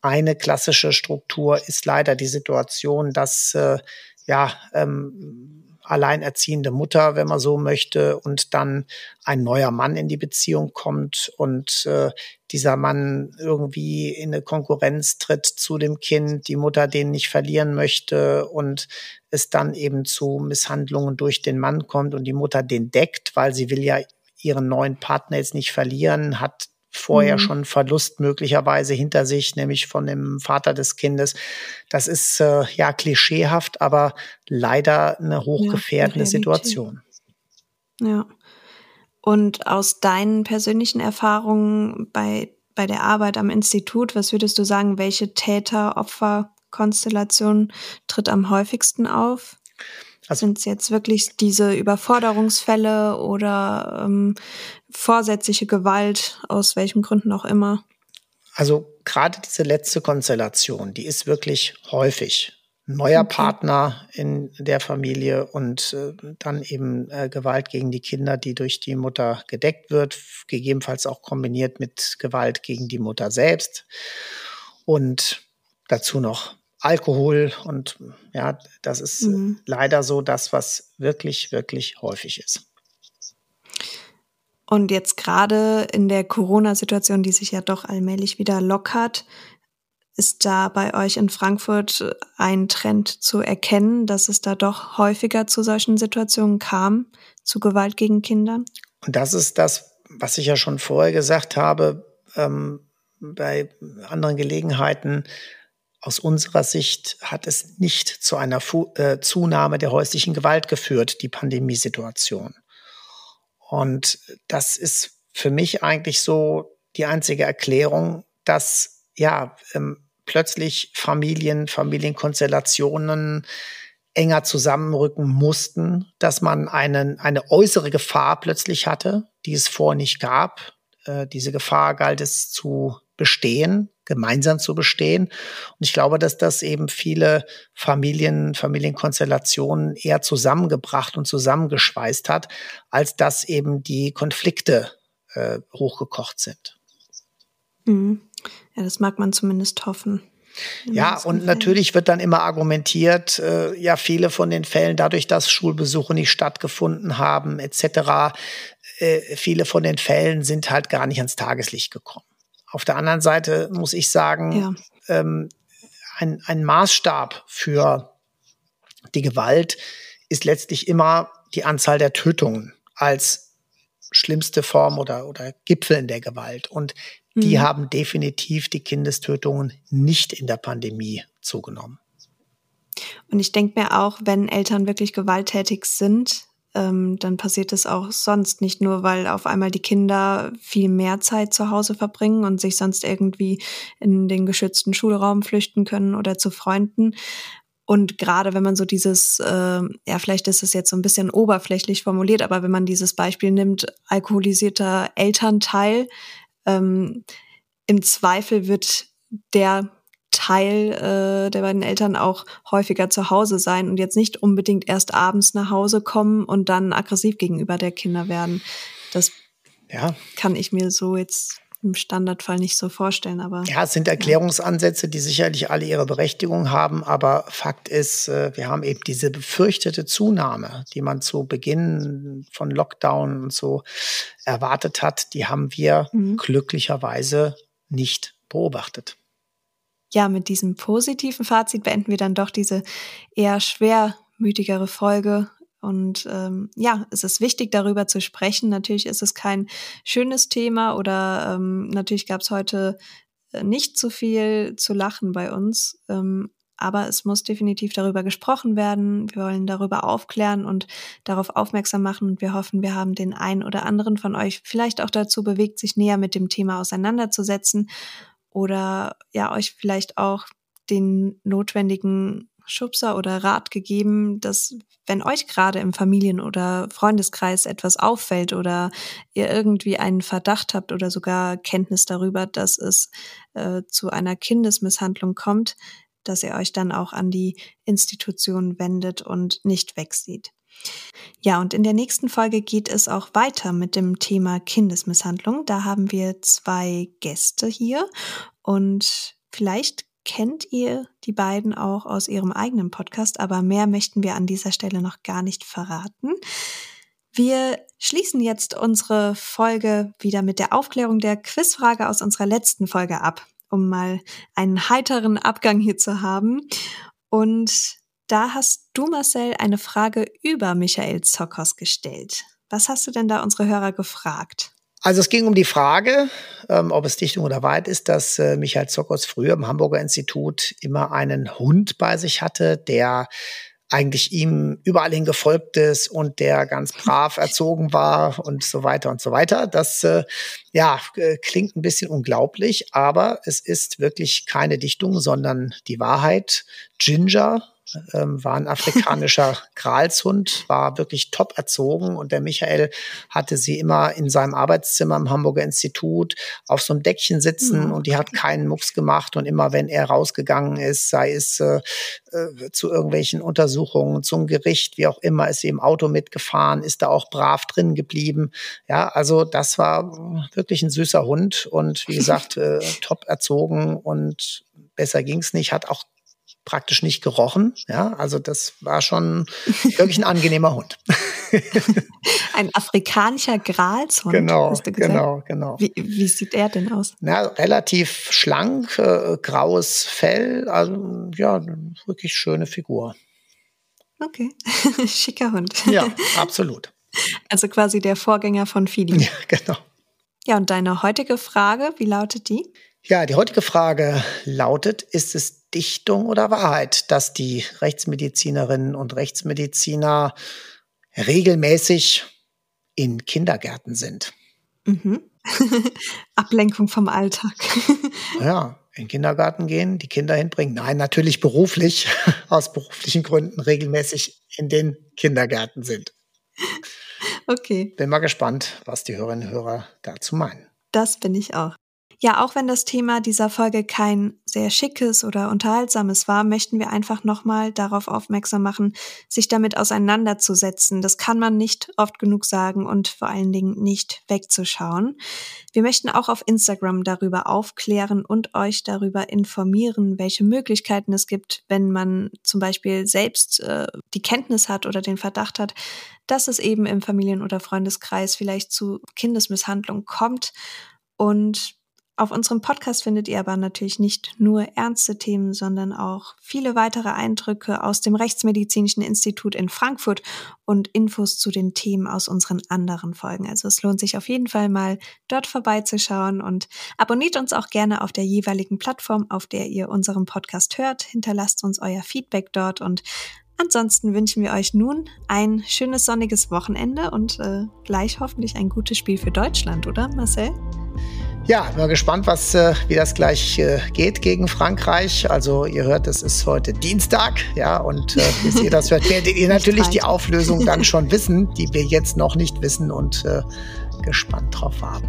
Eine klassische Struktur ist leider die Situation, dass äh, ja ähm, alleinerziehende Mutter, wenn man so möchte, und dann ein neuer Mann in die Beziehung kommt und äh, dieser Mann irgendwie in eine Konkurrenz tritt zu dem Kind, die Mutter den nicht verlieren möchte und es dann eben zu Misshandlungen durch den Mann kommt und die Mutter den deckt, weil sie will ja ihren neuen Partner jetzt nicht verlieren, hat vorher mhm. schon Verlust möglicherweise hinter sich, nämlich von dem Vater des Kindes. Das ist äh, ja klischeehaft, aber leider eine hochgefährdende ja, Situation. Ja. Und aus deinen persönlichen Erfahrungen bei, bei der Arbeit am Institut, was würdest du sagen, welche Täter-Opfer-Konstellation tritt am häufigsten auf? Also, Sind es jetzt wirklich diese Überforderungsfälle oder ähm, vorsätzliche Gewalt, aus welchen Gründen auch immer? Also gerade diese letzte Konstellation, die ist wirklich häufig. Neuer okay. Partner in der Familie und äh, dann eben äh, Gewalt gegen die Kinder, die durch die Mutter gedeckt wird, gegebenenfalls auch kombiniert mit Gewalt gegen die Mutter selbst. Und dazu noch Alkohol und ja, das ist mhm. leider so das, was wirklich, wirklich häufig ist. Und jetzt gerade in der Corona-Situation, die sich ja doch allmählich wieder lockert, ist da bei euch in Frankfurt ein Trend zu erkennen, dass es da doch häufiger zu solchen Situationen kam, zu Gewalt gegen Kinder? Und das ist das, was ich ja schon vorher gesagt habe, ähm, bei anderen Gelegenheiten. Aus unserer Sicht hat es nicht zu einer Fu äh, Zunahme der häuslichen Gewalt geführt, die Pandemiesituation. Und das ist für mich eigentlich so die einzige Erklärung, dass ja ähm, plötzlich Familien, Familienkonstellationen enger zusammenrücken mussten, dass man einen, eine äußere Gefahr plötzlich hatte, die es vorher nicht gab. Äh, diese Gefahr galt es zu bestehen, gemeinsam zu bestehen. Und ich glaube, dass das eben viele Familien, Familienkonstellationen eher zusammengebracht und zusammengeschweißt hat, als dass eben die Konflikte äh, hochgekocht sind. Mhm. Ja, das mag man zumindest hoffen. Ja, und natürlich wird dann immer argumentiert, äh, ja, viele von den Fällen, dadurch, dass Schulbesuche nicht stattgefunden haben, etc., äh, viele von den Fällen sind halt gar nicht ans Tageslicht gekommen. Auf der anderen Seite muss ich sagen, ja. ähm, ein, ein Maßstab für die Gewalt ist letztlich immer die Anzahl der Tötungen als schlimmste Form oder, oder Gipfel in der Gewalt. Und die mhm. haben definitiv die Kindestötungen nicht in der Pandemie zugenommen. Und ich denke mir auch, wenn Eltern wirklich gewalttätig sind, ähm, dann passiert es auch sonst nicht nur, weil auf einmal die Kinder viel mehr Zeit zu Hause verbringen und sich sonst irgendwie in den geschützten Schulraum flüchten können oder zu Freunden. Und gerade wenn man so dieses, äh, ja, vielleicht ist es jetzt so ein bisschen oberflächlich formuliert, aber wenn man dieses Beispiel nimmt, alkoholisierter Elternteil, ähm, im Zweifel wird der Teil äh, der beiden Eltern auch häufiger zu Hause sein und jetzt nicht unbedingt erst abends nach Hause kommen und dann aggressiv gegenüber der Kinder werden. Das ja. kann ich mir so jetzt im Standardfall nicht so vorstellen, aber. Ja, es sind Erklärungsansätze, die sicherlich alle ihre Berechtigung haben, aber Fakt ist, äh, wir haben eben diese befürchtete Zunahme, die man zu Beginn von Lockdown und so erwartet hat, die haben wir mhm. glücklicherweise nicht beobachtet ja, mit diesem positiven Fazit beenden wir dann doch diese eher schwermütigere Folge. Und ähm, ja, es ist wichtig, darüber zu sprechen. Natürlich ist es kein schönes Thema oder ähm, natürlich gab es heute äh, nicht so viel zu lachen bei uns. Ähm, aber es muss definitiv darüber gesprochen werden. Wir wollen darüber aufklären und darauf aufmerksam machen. Und wir hoffen, wir haben den einen oder anderen von euch vielleicht auch dazu bewegt, sich näher mit dem Thema auseinanderzusetzen oder ja, euch vielleicht auch den notwendigen Schubser oder Rat gegeben, dass wenn euch gerade im Familien- oder Freundeskreis etwas auffällt oder ihr irgendwie einen Verdacht habt oder sogar Kenntnis darüber, dass es äh, zu einer Kindesmisshandlung kommt, dass ihr euch dann auch an die Institution wendet und nicht wegsieht. Ja, und in der nächsten Folge geht es auch weiter mit dem Thema Kindesmisshandlung. Da haben wir zwei Gäste hier und vielleicht kennt ihr die beiden auch aus ihrem eigenen Podcast, aber mehr möchten wir an dieser Stelle noch gar nicht verraten. Wir schließen jetzt unsere Folge wieder mit der Aufklärung der Quizfrage aus unserer letzten Folge ab, um mal einen heiteren Abgang hier zu haben. Und da hast du, Marcel, eine Frage über Michael Zockers gestellt. Was hast du denn da unsere Hörer gefragt? Also es ging um die Frage, ähm, ob es Dichtung oder Wahrheit ist, dass äh, Michael Zockers früher im Hamburger Institut immer einen Hund bei sich hatte, der eigentlich ihm überall hin gefolgt ist und der ganz brav erzogen war und so weiter und so weiter. Das äh, ja äh, klingt ein bisschen unglaublich, aber es ist wirklich keine Dichtung, sondern die Wahrheit. Ginger, ähm, war ein afrikanischer Gralshund, war wirklich top erzogen und der Michael hatte sie immer in seinem Arbeitszimmer im Hamburger Institut auf so einem Deckchen sitzen mhm. und die hat keinen Mucks gemacht und immer wenn er rausgegangen ist, sei es äh, äh, zu irgendwelchen Untersuchungen, zum Gericht, wie auch immer, ist sie im Auto mitgefahren, ist da auch brav drin geblieben. Ja, also das war wirklich ein süßer Hund und wie gesagt, äh, top erzogen und besser ging's nicht, hat auch praktisch nicht gerochen. Ja, also das war schon wirklich ein angenehmer Hund. ein afrikanischer Gralshund. Genau, genau, genau. Wie, wie, sieht er denn aus? Na, relativ schlank, äh, graues Fell, also ja, wirklich schöne Figur. Okay, schicker Hund. Ja, absolut. Also quasi der Vorgänger von Fili. Ja, genau. Ja, und deine heutige Frage, wie lautet die? Ja, die heutige Frage lautet, ist es Dichtung oder Wahrheit, dass die Rechtsmedizinerinnen und Rechtsmediziner regelmäßig in Kindergärten sind? Mhm. Ablenkung vom Alltag. ja, in den Kindergarten gehen, die Kinder hinbringen. Nein, natürlich beruflich, aus beruflichen Gründen regelmäßig in den Kindergärten sind. Okay. Bin mal gespannt, was die Hörerinnen und Hörer dazu meinen. Das bin ich auch. Ja, auch wenn das Thema dieser Folge kein sehr schickes oder unterhaltsames war, möchten wir einfach nochmal darauf aufmerksam machen, sich damit auseinanderzusetzen. Das kann man nicht oft genug sagen und vor allen Dingen nicht wegzuschauen. Wir möchten auch auf Instagram darüber aufklären und euch darüber informieren, welche Möglichkeiten es gibt, wenn man zum Beispiel selbst äh, die Kenntnis hat oder den Verdacht hat, dass es eben im Familien- oder Freundeskreis vielleicht zu Kindesmisshandlung kommt. Und auf unserem Podcast findet ihr aber natürlich nicht nur ernste Themen, sondern auch viele weitere Eindrücke aus dem Rechtsmedizinischen Institut in Frankfurt und Infos zu den Themen aus unseren anderen Folgen. Also es lohnt sich auf jeden Fall mal dort vorbeizuschauen und abonniert uns auch gerne auf der jeweiligen Plattform, auf der ihr unseren Podcast hört. Hinterlasst uns euer Feedback dort und Ansonsten wünschen wir euch nun ein schönes sonniges Wochenende und äh, gleich hoffentlich ein gutes Spiel für Deutschland, oder Marcel? Ja, bin mal gespannt, was, äh, wie das gleich äh, geht gegen Frankreich. Also ihr hört, es ist heute Dienstag, ja, und äh, bis ihr das hört, werdet ihr natürlich die Auflösung dann schon wissen, die wir jetzt noch nicht wissen und äh, gespannt drauf warten.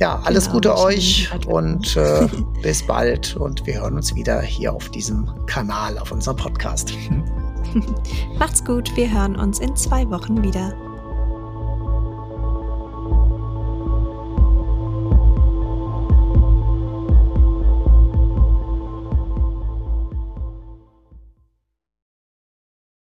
Ja, alles genau, Gute euch und äh, bis bald und wir hören uns wieder hier auf diesem Kanal, auf unserem Podcast. Macht's gut, wir hören uns in zwei Wochen wieder.